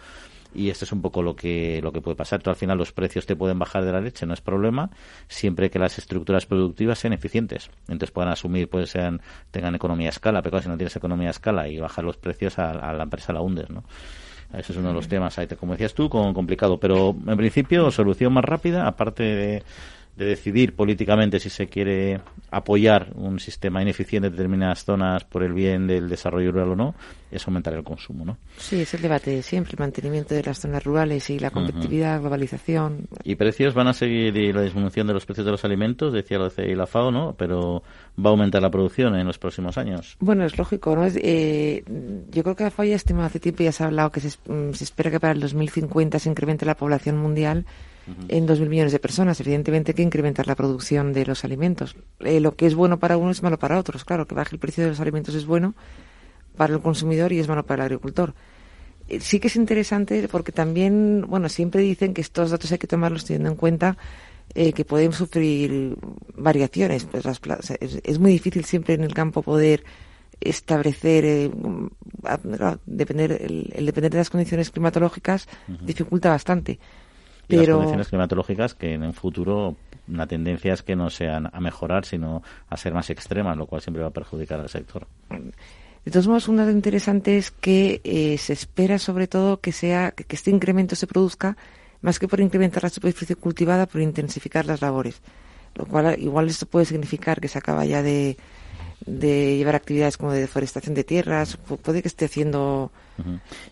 y esto es un poco lo que lo que puede pasar. Tú, al final los precios te pueden bajar de la leche, no es problema, siempre que las estructuras productivas sean eficientes. Entonces puedan asumir, pues sean tengan economía a escala, pero si no tienes economía a escala y bajar los precios a, la empresa la hundes, ¿no? Ese es uno de los temas, como decías tú, con complicado. Pero en principio, solución más rápida, aparte de de decidir políticamente si se quiere apoyar un sistema ineficiente en determinadas zonas por el bien del desarrollo rural o no, es aumentar el consumo, ¿no? Sí, es el debate de siempre, el mantenimiento de las zonas rurales y la competitividad, globalización. ¿Y precios van a seguir y la disminución de los precios de los alimentos? Decía lo de la FAO, ¿no? Pero va a aumentar la producción en los próximos años. Bueno, es lógico, ¿no? Es, eh, yo creo que la FAO ya estimado hace tiempo, ya se ha hablado que se, mm, se espera que para el 2050 se incremente la población mundial en 2.000 millones de personas. Evidentemente hay que incrementar la producción de los alimentos. Eh, lo que es bueno para unos es malo para otros. Claro, que baje el precio de los alimentos es bueno para el consumidor y es malo para el agricultor. Eh, sí que es interesante porque también, bueno, siempre dicen que estos datos hay que tomarlos teniendo en cuenta eh, que pueden sufrir variaciones. Pues es, muy difícil siempre en el campo poder establecer, depender, el, depender de las condiciones climatológicas dificulta bastante y las condiciones climatológicas que en el futuro la tendencia es que no sean a mejorar, sino a ser más extremas, lo cual siempre va a perjudicar al sector. De todos modos, un dato interesante es que eh, se espera sobre todo que sea que, este incremento se produzca más que por incrementar la superficie cultivada, por intensificar las labores. Lo cual igual esto puede significar que se acaba ya de, de llevar actividades como de deforestación de tierras, puede que esté haciendo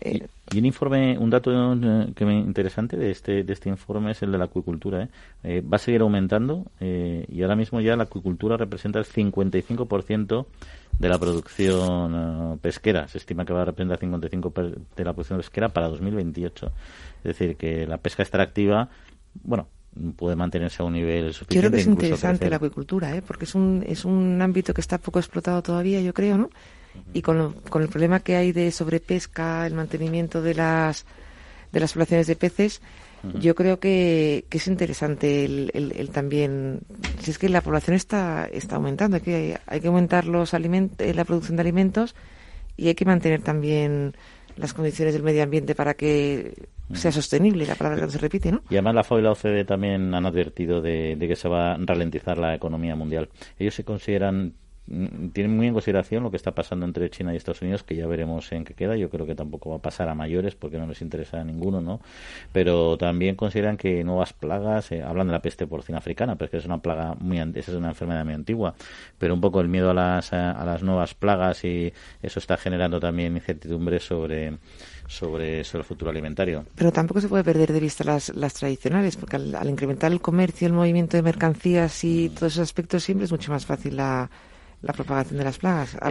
eh, y, un informe, un dato eh, que me interesante de este de este informe es el de la acuicultura. ¿eh? va a seguir aumentando y ahora mismo ya la acuicultura representa el 55% de la producción pesquera. Se estima que va a representar el 55% de la producción pesquera para 2028. Es decir, que la pesca extractiva, bueno, puede mantenerse a un nivel suficiente. Yo creo que es interesante la acuicultura, ¿eh? porque es un, es un ámbito que está poco explotado todavía, yo creo, ¿no? Y con, con el problema que hay de sobrepesca, el mantenimiento de las, de las poblaciones de peces, yo creo que, que es interesante el, el, también. Si es que la población está, está aumentando, hay que, hay que aumentar los alimentos, la producción de alimentos y hay que mantener también las condiciones del medio ambiente para que sea sostenible, la palabra que se repite, ¿no? Y además la FAO y la OCDE también han advertido de, de, que se va a ralentizar la economía mundial. Ellos se consideran tienen muy en consideración lo que está pasando entre China y Estados Unidos, que ya veremos en qué queda. Yo creo que tampoco va a pasar a mayores porque no les interesa a ninguno, ¿no? Pero también consideran que nuevas plagas, eh, hablan de la peste porcina africana, pero es que es una plaga muy, esa es una enfermedad muy antigua, pero un poco el miedo a las, a, las nuevas plagas y eso está generando también incertidumbre sobre sobre, el futuro alimentario. Pero tampoco se puede perder de vista las, las tradicionales, porque al, al incrementar el comercio, el movimiento de mercancías y todos esos aspectos, siempre es mucho más fácil la, la propagación de las plagas. A,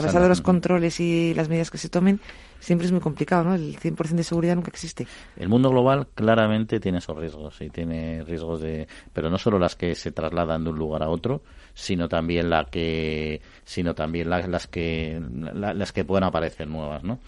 pesar de los controles y las medidas que se tomen, siempre es muy complicado, ¿no? El 100% de seguridad nunca existe. El mundo global claramente tiene esos riesgos y tiene riesgos de, pero no solo las que se trasladan de un lugar a otro, sino también la que, sino también las que, las que pueden aparecer nuevas, ¿no?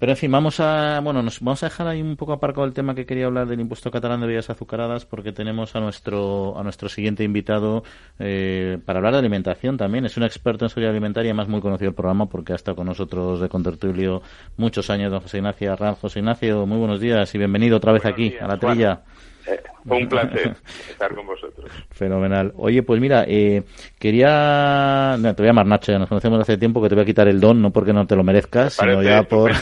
Pero en fin, vamos a, bueno, nos vamos a dejar ahí un poco aparcado el tema que quería hablar del impuesto catalán de bebidas azucaradas porque tenemos a nuestro a nuestro siguiente invitado eh, para hablar de alimentación también. Es un experto en seguridad alimentaria, más muy conocido el programa porque ha estado con nosotros de contertulio muchos años, don José Ignacio Arranz. José Ignacio, muy buenos días y bienvenido otra vez aquí a la trilla. Eh, un placer estar con vosotros. Fenomenal. Oye, pues mira, eh, quería. te voy a llamar Nacho, ya nos conocemos hace tiempo, que te voy a quitar el don, no porque no te lo merezcas, sino ya por.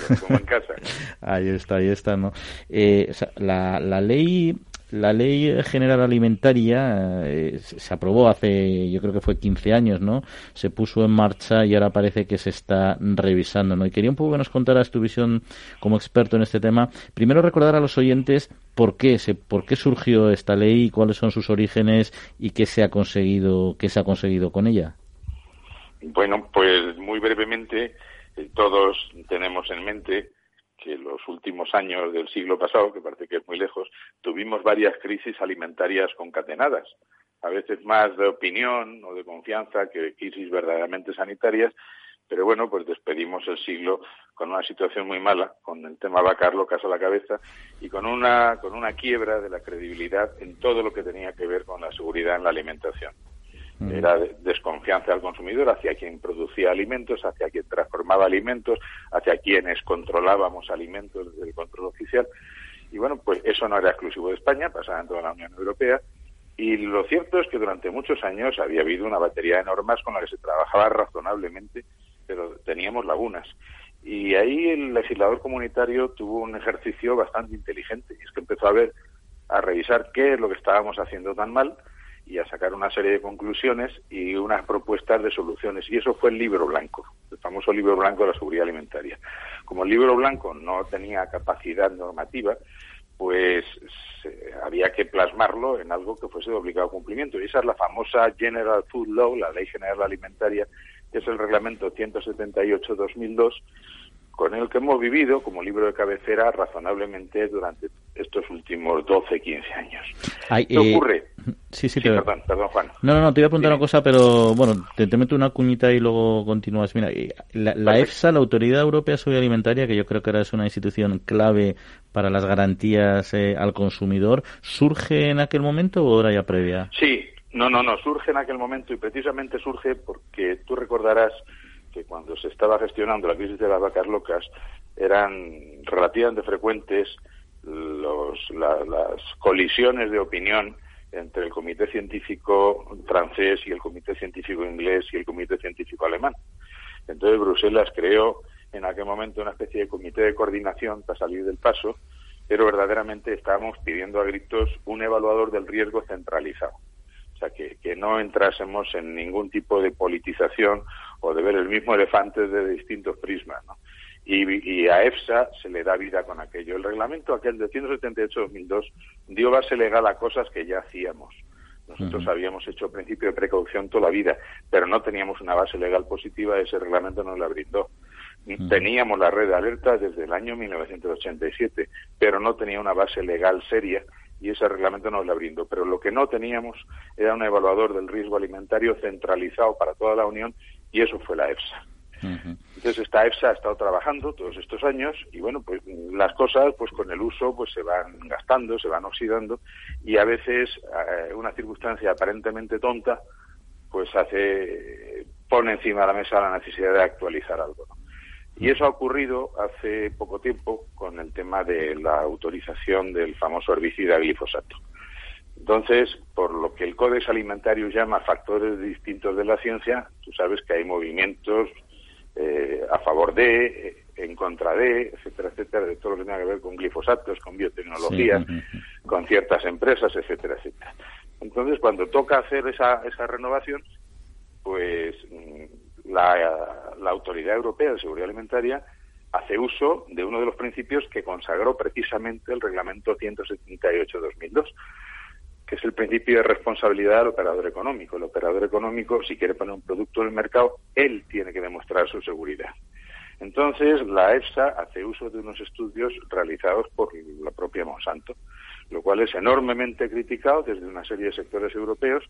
ahí está, ahí está, ¿no? Eh, la, la ley la ley general alimentaria eh, se aprobó hace, yo creo que fue 15 años, ¿no? Se puso en marcha y ahora parece que se está revisando, ¿no? Y quería un poco que nos contaras tu visión como experto en este tema. Primero recordar a los oyentes por qué se, por qué surgió esta ley, cuáles son sus orígenes y qué se ha conseguido, qué se ha conseguido con ella. Bueno, pues muy brevemente eh, todos tenemos en mente que los últimos años del siglo pasado, que parece que es muy lejos, tuvimos varias crisis alimentarias concatenadas, a veces más de opinión o de confianza que crisis verdaderamente sanitarias, Pero bueno, pues despedimos el siglo con una situación muy mala, con el tema vacar locas a la cabeza y con una, con una quiebra de la credibilidad en todo lo que tenía que ver con la seguridad en la alimentación. Era desconfianza al consumidor hacia quien producía alimentos, hacia quien transformaba alimentos, hacia quienes controlábamos alimentos desde el control oficial. Y bueno, pues eso no era exclusivo de España, pasaba en toda la Unión Europea. Y lo cierto es que durante muchos años había habido una batería de normas con la que se trabajaba razonablemente, pero teníamos lagunas. Y ahí el legislador comunitario tuvo un ejercicio bastante inteligente, y es que empezó a ver, a revisar qué es lo que estábamos haciendo tan mal, y a sacar una serie de conclusiones y unas propuestas de soluciones. Y eso fue el libro blanco, el famoso libro blanco de la seguridad alimentaria. Como el libro blanco no tenía capacidad normativa, pues había que plasmarlo en algo que fuese de obligado cumplimiento. Y esa es la famosa General Food Law, la Ley General Alimentaria, que es el reglamento 178-2002, con el que hemos vivido como libro de cabecera razonablemente durante estos últimos 12, 15 años. ¿Qué eh, ocurre? Sí, sí, perdón, perdón, Juan. No, no, no, te iba a preguntar una cosa, pero bueno, te, meto una cuñita y luego continúas. Mira, la, EFSA, la Autoridad Europea de Seguridad Alimentaria, que yo creo que ahora es una institución clave para las garantías eh, al consumidor, ¿surge en aquel momento o era ya previa? Sí, no, no, no, surge en aquel momento y precisamente surge porque tú recordarás que cuando se estaba gestionando la crisis de las vacas locas eran relativamente frecuentes los, las colisiones de opinión entre el comité científico francés y el comité científico inglés y el comité científico alemán. Entonces Bruselas creó en aquel momento una especie de comité de coordinación para salir del paso, pero verdaderamente estábamos pidiendo a gritos un evaluador del riesgo centralizado. O sea, que, que no entrásemos en ningún tipo de politización o de ver el mismo elefante desde distintos prismas, ¿no? Y, a EFSA se le da vida con aquello. El reglamento aquel de 178-2002 dio base legal a cosas que ya hacíamos. Nosotros habíamos hecho principio de precaución toda la vida, pero no teníamos una base legal positiva, ese reglamento nos la brindó. Teníamos la red de alerta desde el año 1987, pero no tenía una base legal seria y ese reglamento nos la brindó. Pero lo que no teníamos era un evaluador del riesgo alimentario centralizado para toda la Unión y eso fue la EFSA. Entonces esta EFSA ha estado trabajando todos estos años y bueno, pues las cosas pues con el uso pues se van gastando, se van oxidando y a veces eh, una circunstancia aparentemente tonta pues hace pone encima de la mesa la necesidad de actualizar algo. Y eso ha ocurrido hace poco tiempo con el tema de la autorización del famoso herbicida glifosato. Entonces, por lo que el Códex Alimentario llama factores distintos de la ciencia, tú sabes que hay movimientos eh, a favor de, eh, en contra de, etcétera, etcétera, de todo lo que tenga que ver con glifosatos, con biotecnología, con ciertas empresas, etcétera, etcétera. Entonces, cuando toca hacer esa, esa renovación, pues mm, la, Autoridad Europea de Seguridad Alimentaria hace uso de uno de los principios que consagró precisamente el Reglamento 178-2002 que es el principio de responsabilidad del operador económico. El operador económico, si quiere poner un producto en el mercado, él tiene que demostrar su seguridad. Entonces, la EFSA hace uso de unos estudios realizados por la propia Monsanto, lo cual es enormemente criticado desde una serie de sectores europeos.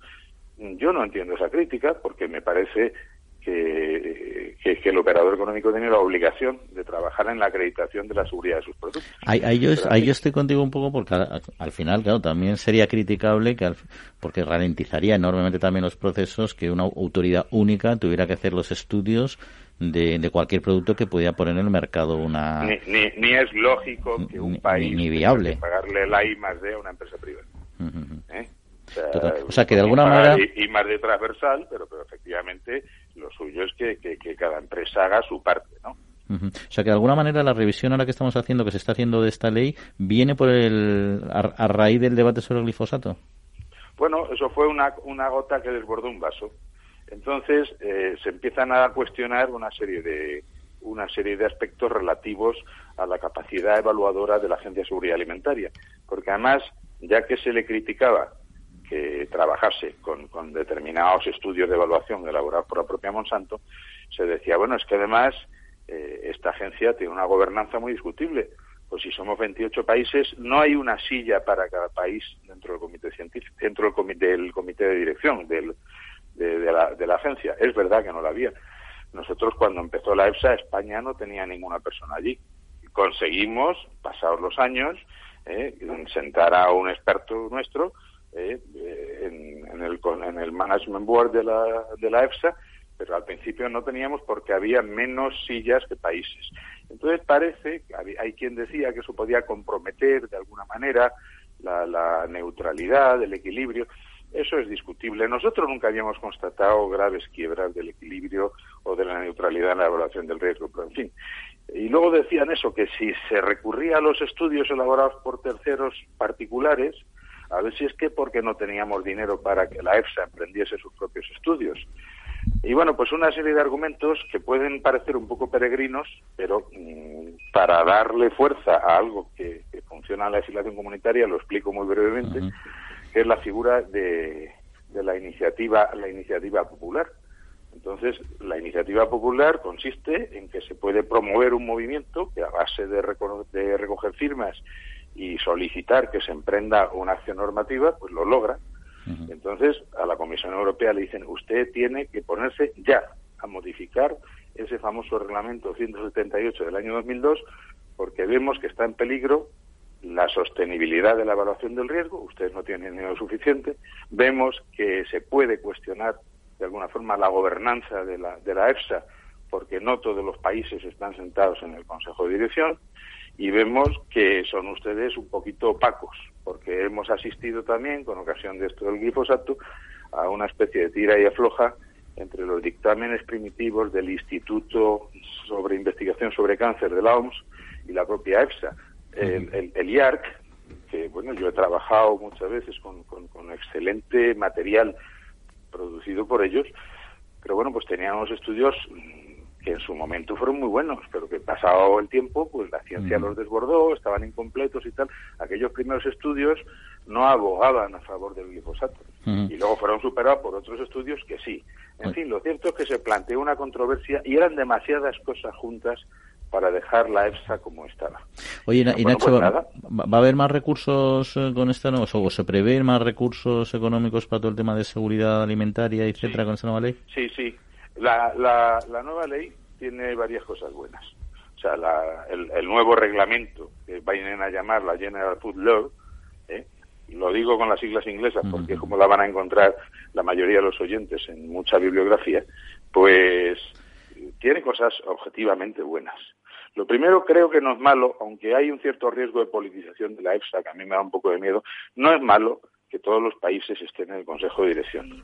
Yo no entiendo esa crítica porque me parece que, que, el operador económico tiene la obligación de trabajar en la acreditación de la seguridad de sus productos. Ahí, yo, estoy contigo un poco porque al, final, claro, también sería criticable que porque ralentizaría enormemente también los procesos que una autoridad única tuviera que hacer los estudios de, cualquier producto que pudiera poner en el mercado una... Ni, es lógico que un país ni, viable. pagarle la I más D a una empresa privada. ¿Eh? O sea, que de alguna manera... Y, más de transversal, pero, pero efectivamente suyo es que, que, cada empresa haga su parte, ¿no? O sea que de alguna manera la revisión ahora que estamos haciendo, que se está haciendo de esta ley, viene por el a, raíz del debate sobre el glifosato. Bueno, eso fue una, una gota que desbordó un vaso. Entonces eh, se empiezan a cuestionar una serie de una serie de aspectos relativos a la capacidad evaluadora de la Agencia de Seguridad Alimentaria, porque además ya que se le criticaba que trabajase con, determinados estudios de evaluación elaborados por la propia Monsanto, se decía, bueno, es que además eh, esta agencia tiene una gobernanza muy discutible. Pues si somos 28 países, no hay una silla para cada país dentro del comité científico, dentro del comité, del comité de dirección del, de, la, de la agencia. Es verdad que no la había. nosotros cuando empezó la EFSA, España no tenía ninguna persona allí. Conseguimos, pasados los años, eh, sentar a un experto nuestro eh, en, el, en el management board de la, de la EFSA, pero al principio no teníamos porque había menos sillas que países. Entonces parece, hay quien decía que eso podía comprometer de alguna manera la, la neutralidad, el equilibrio. Eso es discutible. Nosotros nunca habíamos constatado graves quiebras del equilibrio o de la neutralidad en la evaluación del riesgo, pero en fin. Y luego decían eso, que si se recurría a los estudios elaborados por terceros particulares, a ver si es que porque no teníamos dinero para que la EFSA emprendiese sus propios estudios. Y bueno, pues una serie de argumentos que pueden parecer un poco peregrinos, pero mm, para darle fuerza a algo que, funciona en la legislación comunitaria, lo explico muy brevemente, que es la figura de, de la iniciativa, la iniciativa popular. Entonces, la iniciativa popular consiste en que se puede promover un movimiento que a base de, de recoger firmas y solicitar que se emprenda una acción normativa, pues lo logra. Entonces, a la Comisión Europea le dicen, usted tiene que ponerse ya a modificar ese famoso reglamento 178 del año 2002, porque vemos que está en peligro la sostenibilidad de la evaluación del riesgo, ustedes no tienen dinero suficiente, vemos que se puede cuestionar de alguna forma la gobernanza de la, de la EFSA, porque no todos los países están sentados en el Consejo de Dirección, y vemos que son ustedes un poquito opacos, porque hemos asistido también, con ocasión de esto del glifosato, a una especie de tira y afloja entre los dictámenes primitivos del Instituto sobre Investigación sobre Cáncer de la OMS y la propia EFSA. El, el, IARC, que bueno, yo he trabajado muchas veces con, con, con excelente material producido por ellos, pero bueno, pues teníamos estudios que en su momento fueron muy buenos, pero que pasado el tiempo, pues la ciencia los desbordó, estaban incompletos y tal. Aquellos primeros estudios no abogaban a favor del glifosato y luego fueron superados por otros estudios que sí. En fin, lo cierto es que se planteó una controversia y eran demasiadas cosas juntas para dejar la EFSA como estaba. Oye, y Nacho, pues ¿va, a haber más recursos eh, con esta nueva, o se prevén más recursos económicos para todo el tema de seguridad alimentaria, etcétera, con esta nueva ley? Sí, sí. La, la, la nueva ley tiene varias cosas buenas. O sea, el, el, nuevo reglamento que vayan a llamar la General Food Law, ¿eh? lo digo con las siglas inglesas porque como la van a encontrar la mayoría de los oyentes en mucha bibliografía, pues tiene cosas objetivamente buenas. Lo primero creo que no es malo, aunque hay un cierto riesgo de politización de la EFSA, que a mí me da un poco de miedo, no es malo que todos los países estén en el Consejo de Dirección.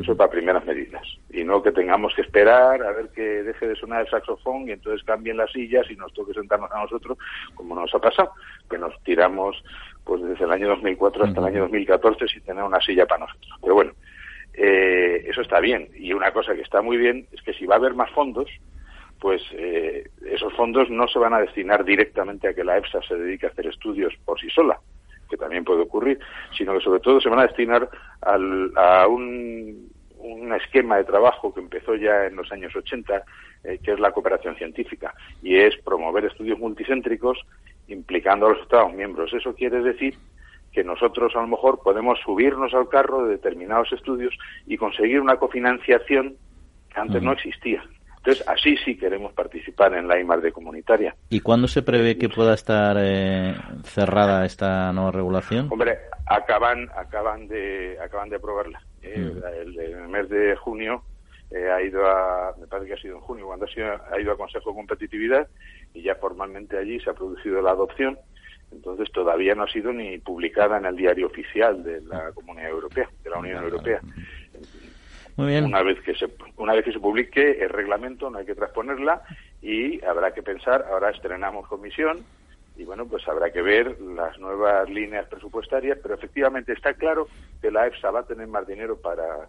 Eso para primeras medidas. Y no que tengamos que esperar a ver que deje de sonar el saxofón y entonces cambien las sillas y nos toque sentarnos a nosotros, como nos ha pasado, que nos tiramos pues desde el año 2004 hasta el año 2014 sin tener una silla para nosotros. Pero bueno, eh, eso está bien. Y una cosa que está muy bien es que si va a haber más fondos, pues eh, esos fondos no se van a destinar directamente a que la EFSA se dedique a hacer estudios por sí sola, que también puede ocurrir, sino que sobre todo se van a destinar a un, esquema de trabajo que empezó ya en los años 80, eh, que es la cooperación científica, y es promover estudios multicéntricos implicando a los Estados miembros. Eso quiere decir que nosotros a lo mejor podemos subirnos al carro de determinados estudios y conseguir una cofinanciación que antes no existía. Entonces, así sí queremos participar en la de comunitaria. ¿Y cuándo se prevé que pueda estar eh, cerrada esta nueva regulación? Hombre, acaban acaban de acaban de aprobarla. Eh, mm. el, mes de junio eh, ha ido a, me parece que ha sido en junio, cuando ha, sido, ha ido a Consejo de Competitividad y ya formalmente allí se ha producido la adopción. Entonces todavía no ha sido ni publicada en el diario oficial de la Comunidad Europea, de la Unión Europea. Una vez que se una vez que se publique el reglamento no hay que transponerla y habrá que pensar, ahora estrenamos comisión y bueno, pues habrá que ver las nuevas líneas presupuestarias, pero efectivamente está claro que la EFSA va a tener más dinero para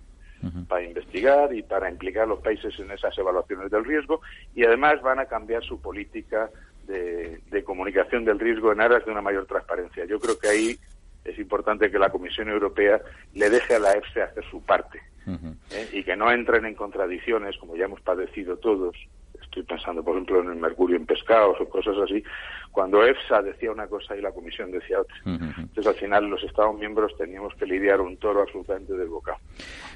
para investigar y para implicar a los países en esas evaluaciones del riesgo y además van a cambiar su política de, de comunicación del riesgo en aras de una mayor transparencia. Yo creo que ahí es importante que la Comisión Europea le deje a la EFSA hacer su parte ¿eh? y que no entren en contradicciones, como ya hemos padecido todos. Estoy pensando, por ejemplo, en el mercurio en pescados o cosas así, cuando EFSA decía una cosa y la Comisión decía otra. Entonces, al final, los Estados miembros teníamos que lidiar un toro absolutamente desbocado.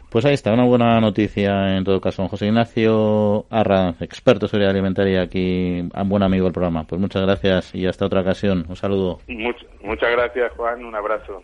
Pues ahí está, una buena noticia en todo caso. José Ignacio Arranz, experto en seguridad alimentaria, aquí, un buen amigo del programa. Pues muchas gracias y hasta otra ocasión. Un saludo. muchas gracias, Juan. Un abrazo.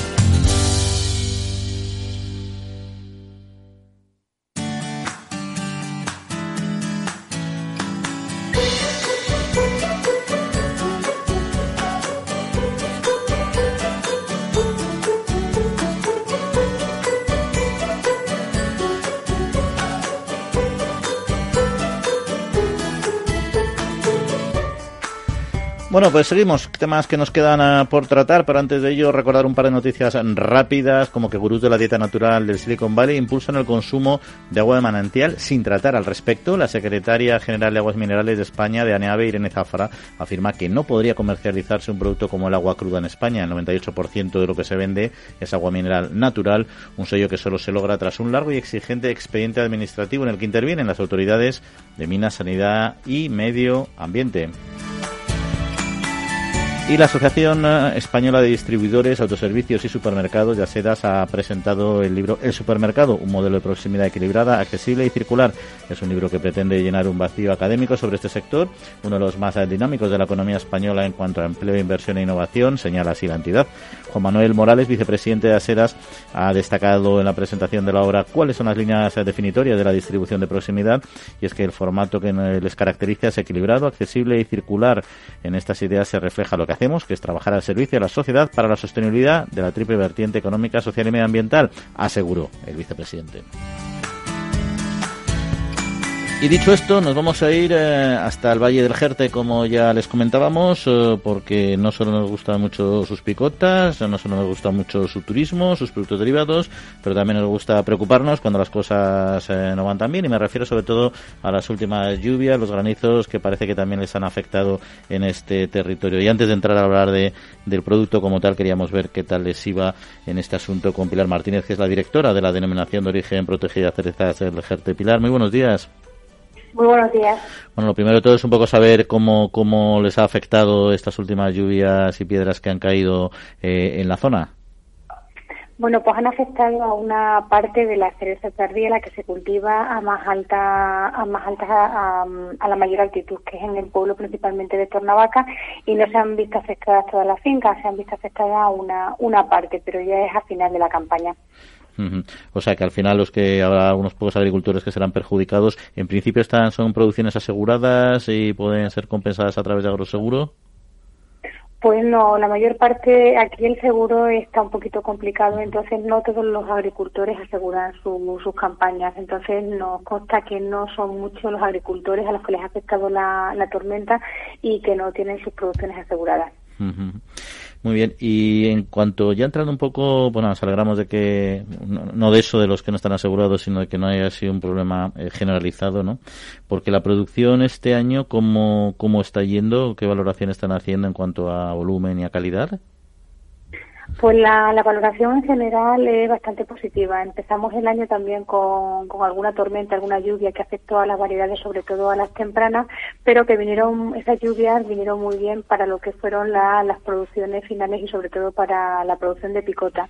Bueno, pues seguimos. Temas que nos quedan ah, por tratar, pero antes de ello recordar un par de noticias rápidas, como que gurús de la dieta natural del Silicon Valley impulsan el consumo de agua de manantial sin tratar al respecto. La secretaria general de Aguas Minerales de España, de ANEAVE, Irene Zafara, afirma que no podría comercializarse un producto como el agua cruda en España. El 98% de lo que se vende es agua mineral natural, un sello que solo se logra tras un largo y exigente expediente administrativo en el que intervienen las autoridades de Minas, Sanidad y Medio Ambiente. Y la Asociación eh, Española de Distribuidores, Autoservicios y Supermercados de ha presentado el libro El Supermercado, un modelo de proximidad equilibrada, accesible y circular. Es un libro que pretende llenar un vacío académico sobre este sector, uno de los más dinámicos de la economía española en cuanto a empleo, inversión e innovación, señala así la entidad. Juan Manuel Morales, vicepresidente de Asedas, ha destacado en la presentación de la obra cuáles son las líneas definitorias de la distribución de proximidad y es que el formato que les caracteriza es equilibrado, accesible y circular. En estas ideas se refleja lo que hacemos, que es trabajar al servicio de la sociedad para la sostenibilidad de la triple vertiente económica, social y medioambiental, aseguró el vicepresidente. Y dicho esto, nos vamos a ir eh, hasta el Valle del Jerte, como ya les comentábamos, eh, porque no solo nos gustan mucho sus picotas, no solo nos gusta mucho su turismo, sus productos derivados, pero también nos gusta preocuparnos cuando las cosas eh, no van tan bien. Y me refiero sobre todo a las últimas lluvias, los granizos que parece que también les han afectado en este territorio. Y antes de entrar a hablar de, del producto como tal, queríamos ver qué tal les iba en este asunto con Pilar Martínez, que es la directora de la denominación de origen protegida cerezas del Jerte. Pilar, muy buenos días. Muy buenos días. Bueno, lo primero de todo es un poco saber cómo, cómo les ha afectado estas últimas lluvias y piedras que han caído eh, en la zona. Bueno, pues han afectado a una parte de la cereza tardía, la que se cultiva a más alta, a más alta, a, la mayor altitud, que es en el pueblo principalmente de Tornavaca, y no se han visto afectadas todas las fincas, se han visto afectada una, una parte, pero ya es a final de la campaña. O sea que al final los que habrá algunos pocos agricultores que serán perjudicados, en principio están son producciones aseguradas y pueden ser compensadas a través de agroseguro. Pues no, la mayor parte, aquí el seguro está un poquito complicado, entonces no todos los agricultores aseguran sus campañas, entonces nos consta que no son muchos los agricultores a los que les ha afectado la, la tormenta y que no tienen sus producciones aseguradas. Muy bien, y en cuanto ya entrando un poco, bueno, nos alegramos de que, no, de eso de los que no están asegurados, sino de que no haya sido un problema eh, generalizado, ¿no? Porque la producción este año, ¿cómo, ¿cómo está yendo? ¿Qué valoración están haciendo en cuanto a volumen y a calidad? Pues la, valoración en general es bastante positiva. Empezamos el año también con, alguna tormenta, alguna lluvia que afectó a las variedades, sobre todo a las tempranas, pero que vinieron, esas lluvias vinieron muy bien para lo que fueron las producciones finales y sobre todo para la producción de picota.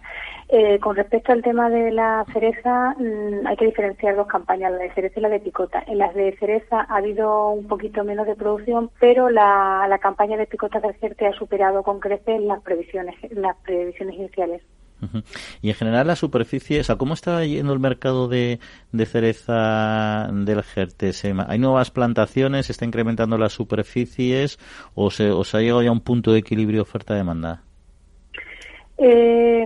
Eh, con respecto al tema de la cereza, mm, hay que diferenciar dos campañas, la de cereza y la de picota. En las de cereza ha habido un poquito menos de producción, pero la, campaña de picota de CERTE ha superado con creces las previsiones, las previsiones iniciales. Y en general la superficie, o ¿cómo está yendo el mercado de, cereza del Jertesema? ¿Hay nuevas plantaciones? ¿Se está incrementando las superficies? ¿O se, o se ha llegado ya a un punto de equilibrio oferta-demanda? Eh,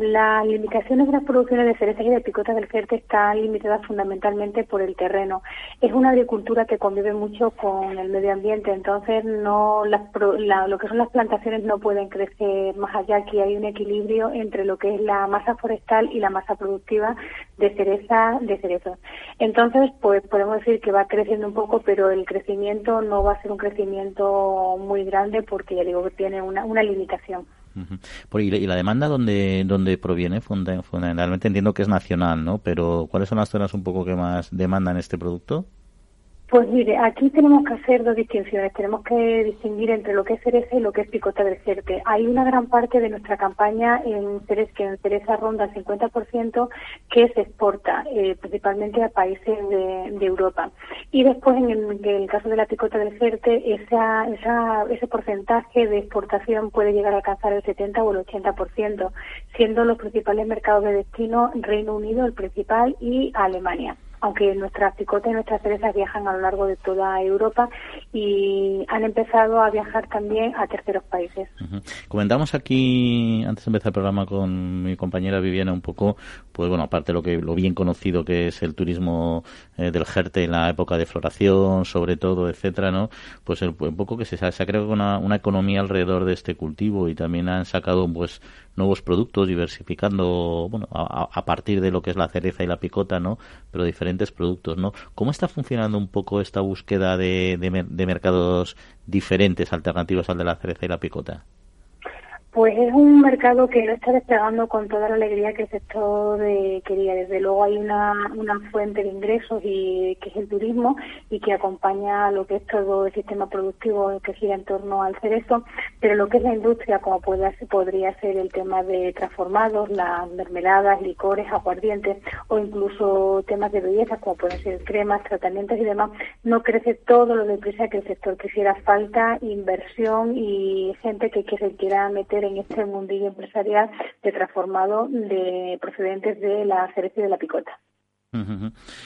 las limitaciones de las producciones de cerezas y de picotas del Jerte están limitadas fundamentalmente por el terreno. Es una agricultura que convive mucho con el medio ambiente, entonces no las, lo que son las plantaciones no pueden crecer más allá. Aquí hay un equilibrio entre lo que es la masa forestal y la masa productiva de cereza de cerezos. Entonces, pues podemos decir que va creciendo un poco, pero el crecimiento no va a ser un crecimiento muy grande porque ya digo que tiene una, una limitación. ¿Y la demanda dónde, dónde proviene? Fundamentalmente entiendo que es nacional, ¿no? Pero ¿cuáles son las zonas un poco que más demandan este producto? Pues mire, aquí tenemos que hacer dos distinciones. Tenemos que distinguir entre lo que es cereza y lo que es picota del certe. Hay una gran parte de nuestra campaña en cereza, que en cereza ronda el 50% que se exporta eh, principalmente a países de, Europa. Y después, en el, caso de la picota del certe, esa, esa, ese porcentaje de exportación puede llegar a alcanzar el 70 o el 80%, siendo los principales mercados de destino Reino Unido el principal y Alemania aunque nuestras picotas y nuestras cerezas viajan a lo largo de toda Europa y han empezado a viajar también a terceros países. Comentamos aquí, antes de empezar el programa con mi compañera Viviana, un poco, pues bueno, aparte de lo, que, lo bien conocido que es el turismo eh, del Jerte en la época de floración, sobre todo, etcétera, ¿no? Pues un poco que se, se ha creado una, una economía alrededor de este cultivo y también han sacado, pues, nuevos productos, diversificando, bueno, a, partir de lo que es la cereza y la picota, ¿no? Pero diferentes productos, ¿no? ¿Cómo está funcionando un poco esta búsqueda de, de mercados diferentes, alternativos al de la cereza y la picota? Pues es un mercado que no está despegando con toda la alegría que el sector eh, quería. Desde luego hay una, una fuente de ingresos y que es el turismo y que acompaña lo que es todo el sistema productivo que gira en torno al cerezo, pero lo que es la industria, como puede, podría ser el tema de transformados, las mermeladas, licores, aguardientes o incluso temas de belleza como pueden ser cremas, tratamientos y demás, no crece todo lo deprisa que el sector quisiera. Falta inversión y gente que, que se quiera meter en este mundillo empresarial de transformado de procedentes de la cereza y de la picota.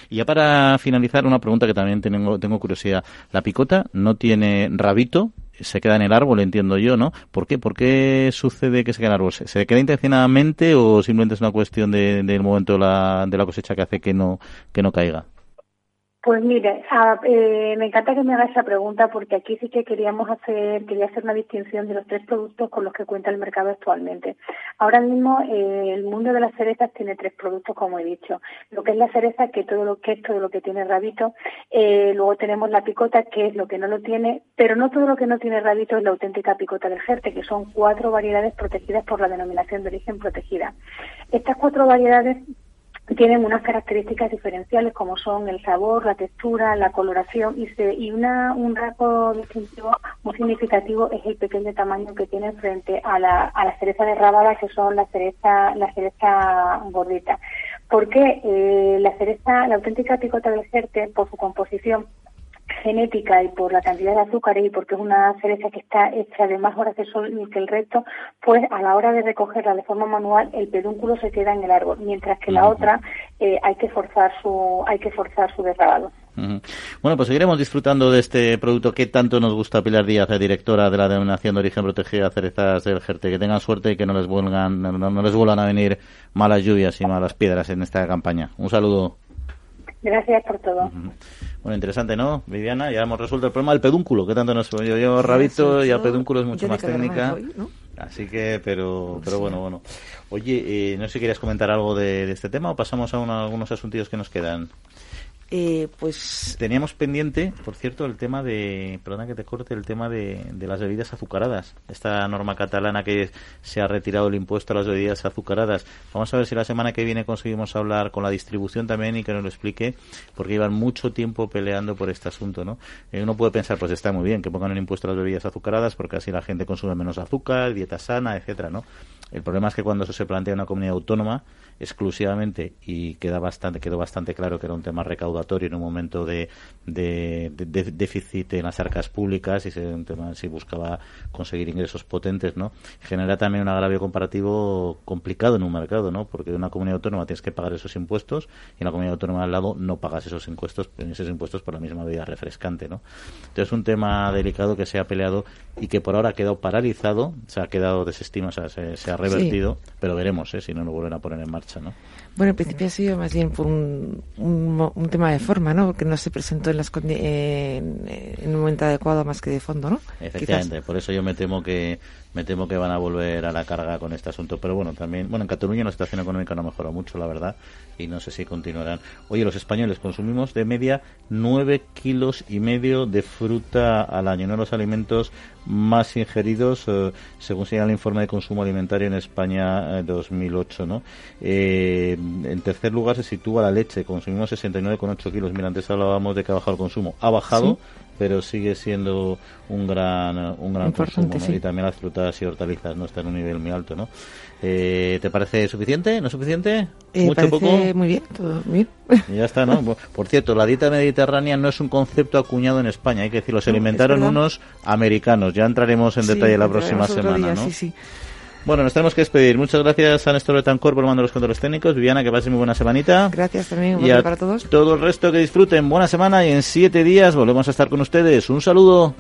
Y ya para finalizar, una pregunta que también tengo, tengo curiosidad. La picota no tiene rabito, se queda en el árbol, entiendo yo, ¿no? ¿Por qué? ¿Por qué sucede que se queda en el árbol? ¿Se queda intencionadamente o simplemente es una cuestión del momento de la, de la cosecha que hace que no, que no caiga? Pues mire, eh, me encanta que me haga esa pregunta porque aquí sí que queríamos hacer, quería hacer una distinción de los tres productos con los que cuenta el mercado actualmente. Ahora mismo eh, el mundo de las cerezas tiene tres productos, como he dicho. Lo que es la cereza, que todo lo que es todo lo que tiene rabito. Eh, luego tenemos la picota, que es lo que no lo tiene, pero no todo lo que no tiene rabito es la auténtica picota del Jerte, que son cuatro variedades protegidas por la denominación de origen protegida. Estas cuatro variedades tienen unas características diferenciales como son el sabor, la textura, la coloración y, se, y una, un rasgo distintivo muy significativo es el pequeño tamaño que tiene frente a la, a la cereza de rabada que son la cereza, la cereza gordita. Porque eh, la cereza, la auténtica picota del Jerte, por su composición, genética y por la cantidad de azúcares y porque es una cereza que está hecha de más horas de sol que el resto, pues a la hora de recogerla de forma manual el pedúnculo se queda en el árbol, mientras que la otra eh, hay que forzar su hay que forzar su derrabado. Bueno, pues seguiremos disfrutando de este producto que tanto nos gusta Pilar Díaz, directora de la Denominación de Origen Protegida Cerezas del Jerte. Que tengan suerte y que no les vuelvan, no les vuelvan a venir malas lluvias y malas piedras en esta campaña. Un saludo. Gracias por todo. Bueno, interesante, ¿no, Viviana? Ya hemos resuelto el problema del pedúnculo, que tanto nos... Yo, yo rabito y el pedúnculo es mucho más técnica. Así que, pero, pero bueno, bueno. Oye, eh, no sé si querías comentar algo de, este tema o pasamos a algunos asuntos que nos quedan. Eh, pues teníamos pendiente, por cierto, el tema de, perdona que te corte, el tema de, las bebidas azucaradas. Esta norma catalana que se ha retirado el impuesto a las bebidas azucaradas. Vamos a ver si la semana que viene conseguimos hablar con la distribución también y que nos lo explique, porque llevan mucho tiempo peleando por este asunto, ¿no? Eh, uno puede pensar, pues está muy bien que pongan el impuesto a las bebidas azucaradas, porque así la gente consume menos azúcar, dieta sana, etcétera, ¿no? El problema es que cuando eso se plantea en una comunidad autónoma exclusivamente y queda bastante quedó bastante claro que era un tema recaudado recaudatorio en un momento de, de, déficit en las arcas públicas y se, si buscaba conseguir ingresos potentes, ¿no? Genera también un agravio comparativo complicado en un mercado, ¿no? Porque en una comunidad autónoma tienes que pagar esos impuestos y en la comunidad autónoma al lado no pagas esos impuestos, esos impuestos por la misma bebida refrescante, ¿no? Entonces es un tema delicado que se ha peleado y que por ahora ha quedado paralizado, se ha quedado desestimado, o sea, se, ha revertido, pero veremos ¿eh? si no lo vuelven a poner en marcha, ¿no? Bueno, en principio ha sido más bien por un, un, tema de forma, ¿no? Que no se presentó en, las, en, en un momento adecuado más que de fondo, ¿no? Efectivamente, por eso yo me temo que me temo que van a volver a la carga con este asunto. Pero bueno, también, bueno, en Cataluña la situación económica no ha mejorado mucho, la verdad, y no sé si continuarán. Oye, los españoles consumimos de media nueve kilos y medio de fruta al año, de los alimentos más ingeridos, eh, según señala el informe de consumo alimentario en España 2008, eh, ¿no? Eh, en tercer lugar se sitúa la leche, consumimos 69,8 kilos. Mira, antes hablábamos de que ha bajado el consumo. Ha bajado, pero sigue siendo un gran un gran consumo y también las frutas y hortalizas no están en un nivel muy alto no eh, te parece suficiente no suficiente eh, mucho poco muy bien todo bien. Ya está no por cierto la dieta mediterránea no es un concepto acuñado en España hay que decirlo. Se alimentaron unos americanos. Ya entraremos en detalle la próxima semana ¿no? sí, sí. Bueno, nos tenemos que despedir. Muchas gracias a Néstor Betancor por mando los controles técnicos. Viviana, que pase muy buena semanita. Gracias también. Y a para todos. Todo el resto que disfruten. Buena semana y en siete días volvemos a estar con ustedes. Un saludo.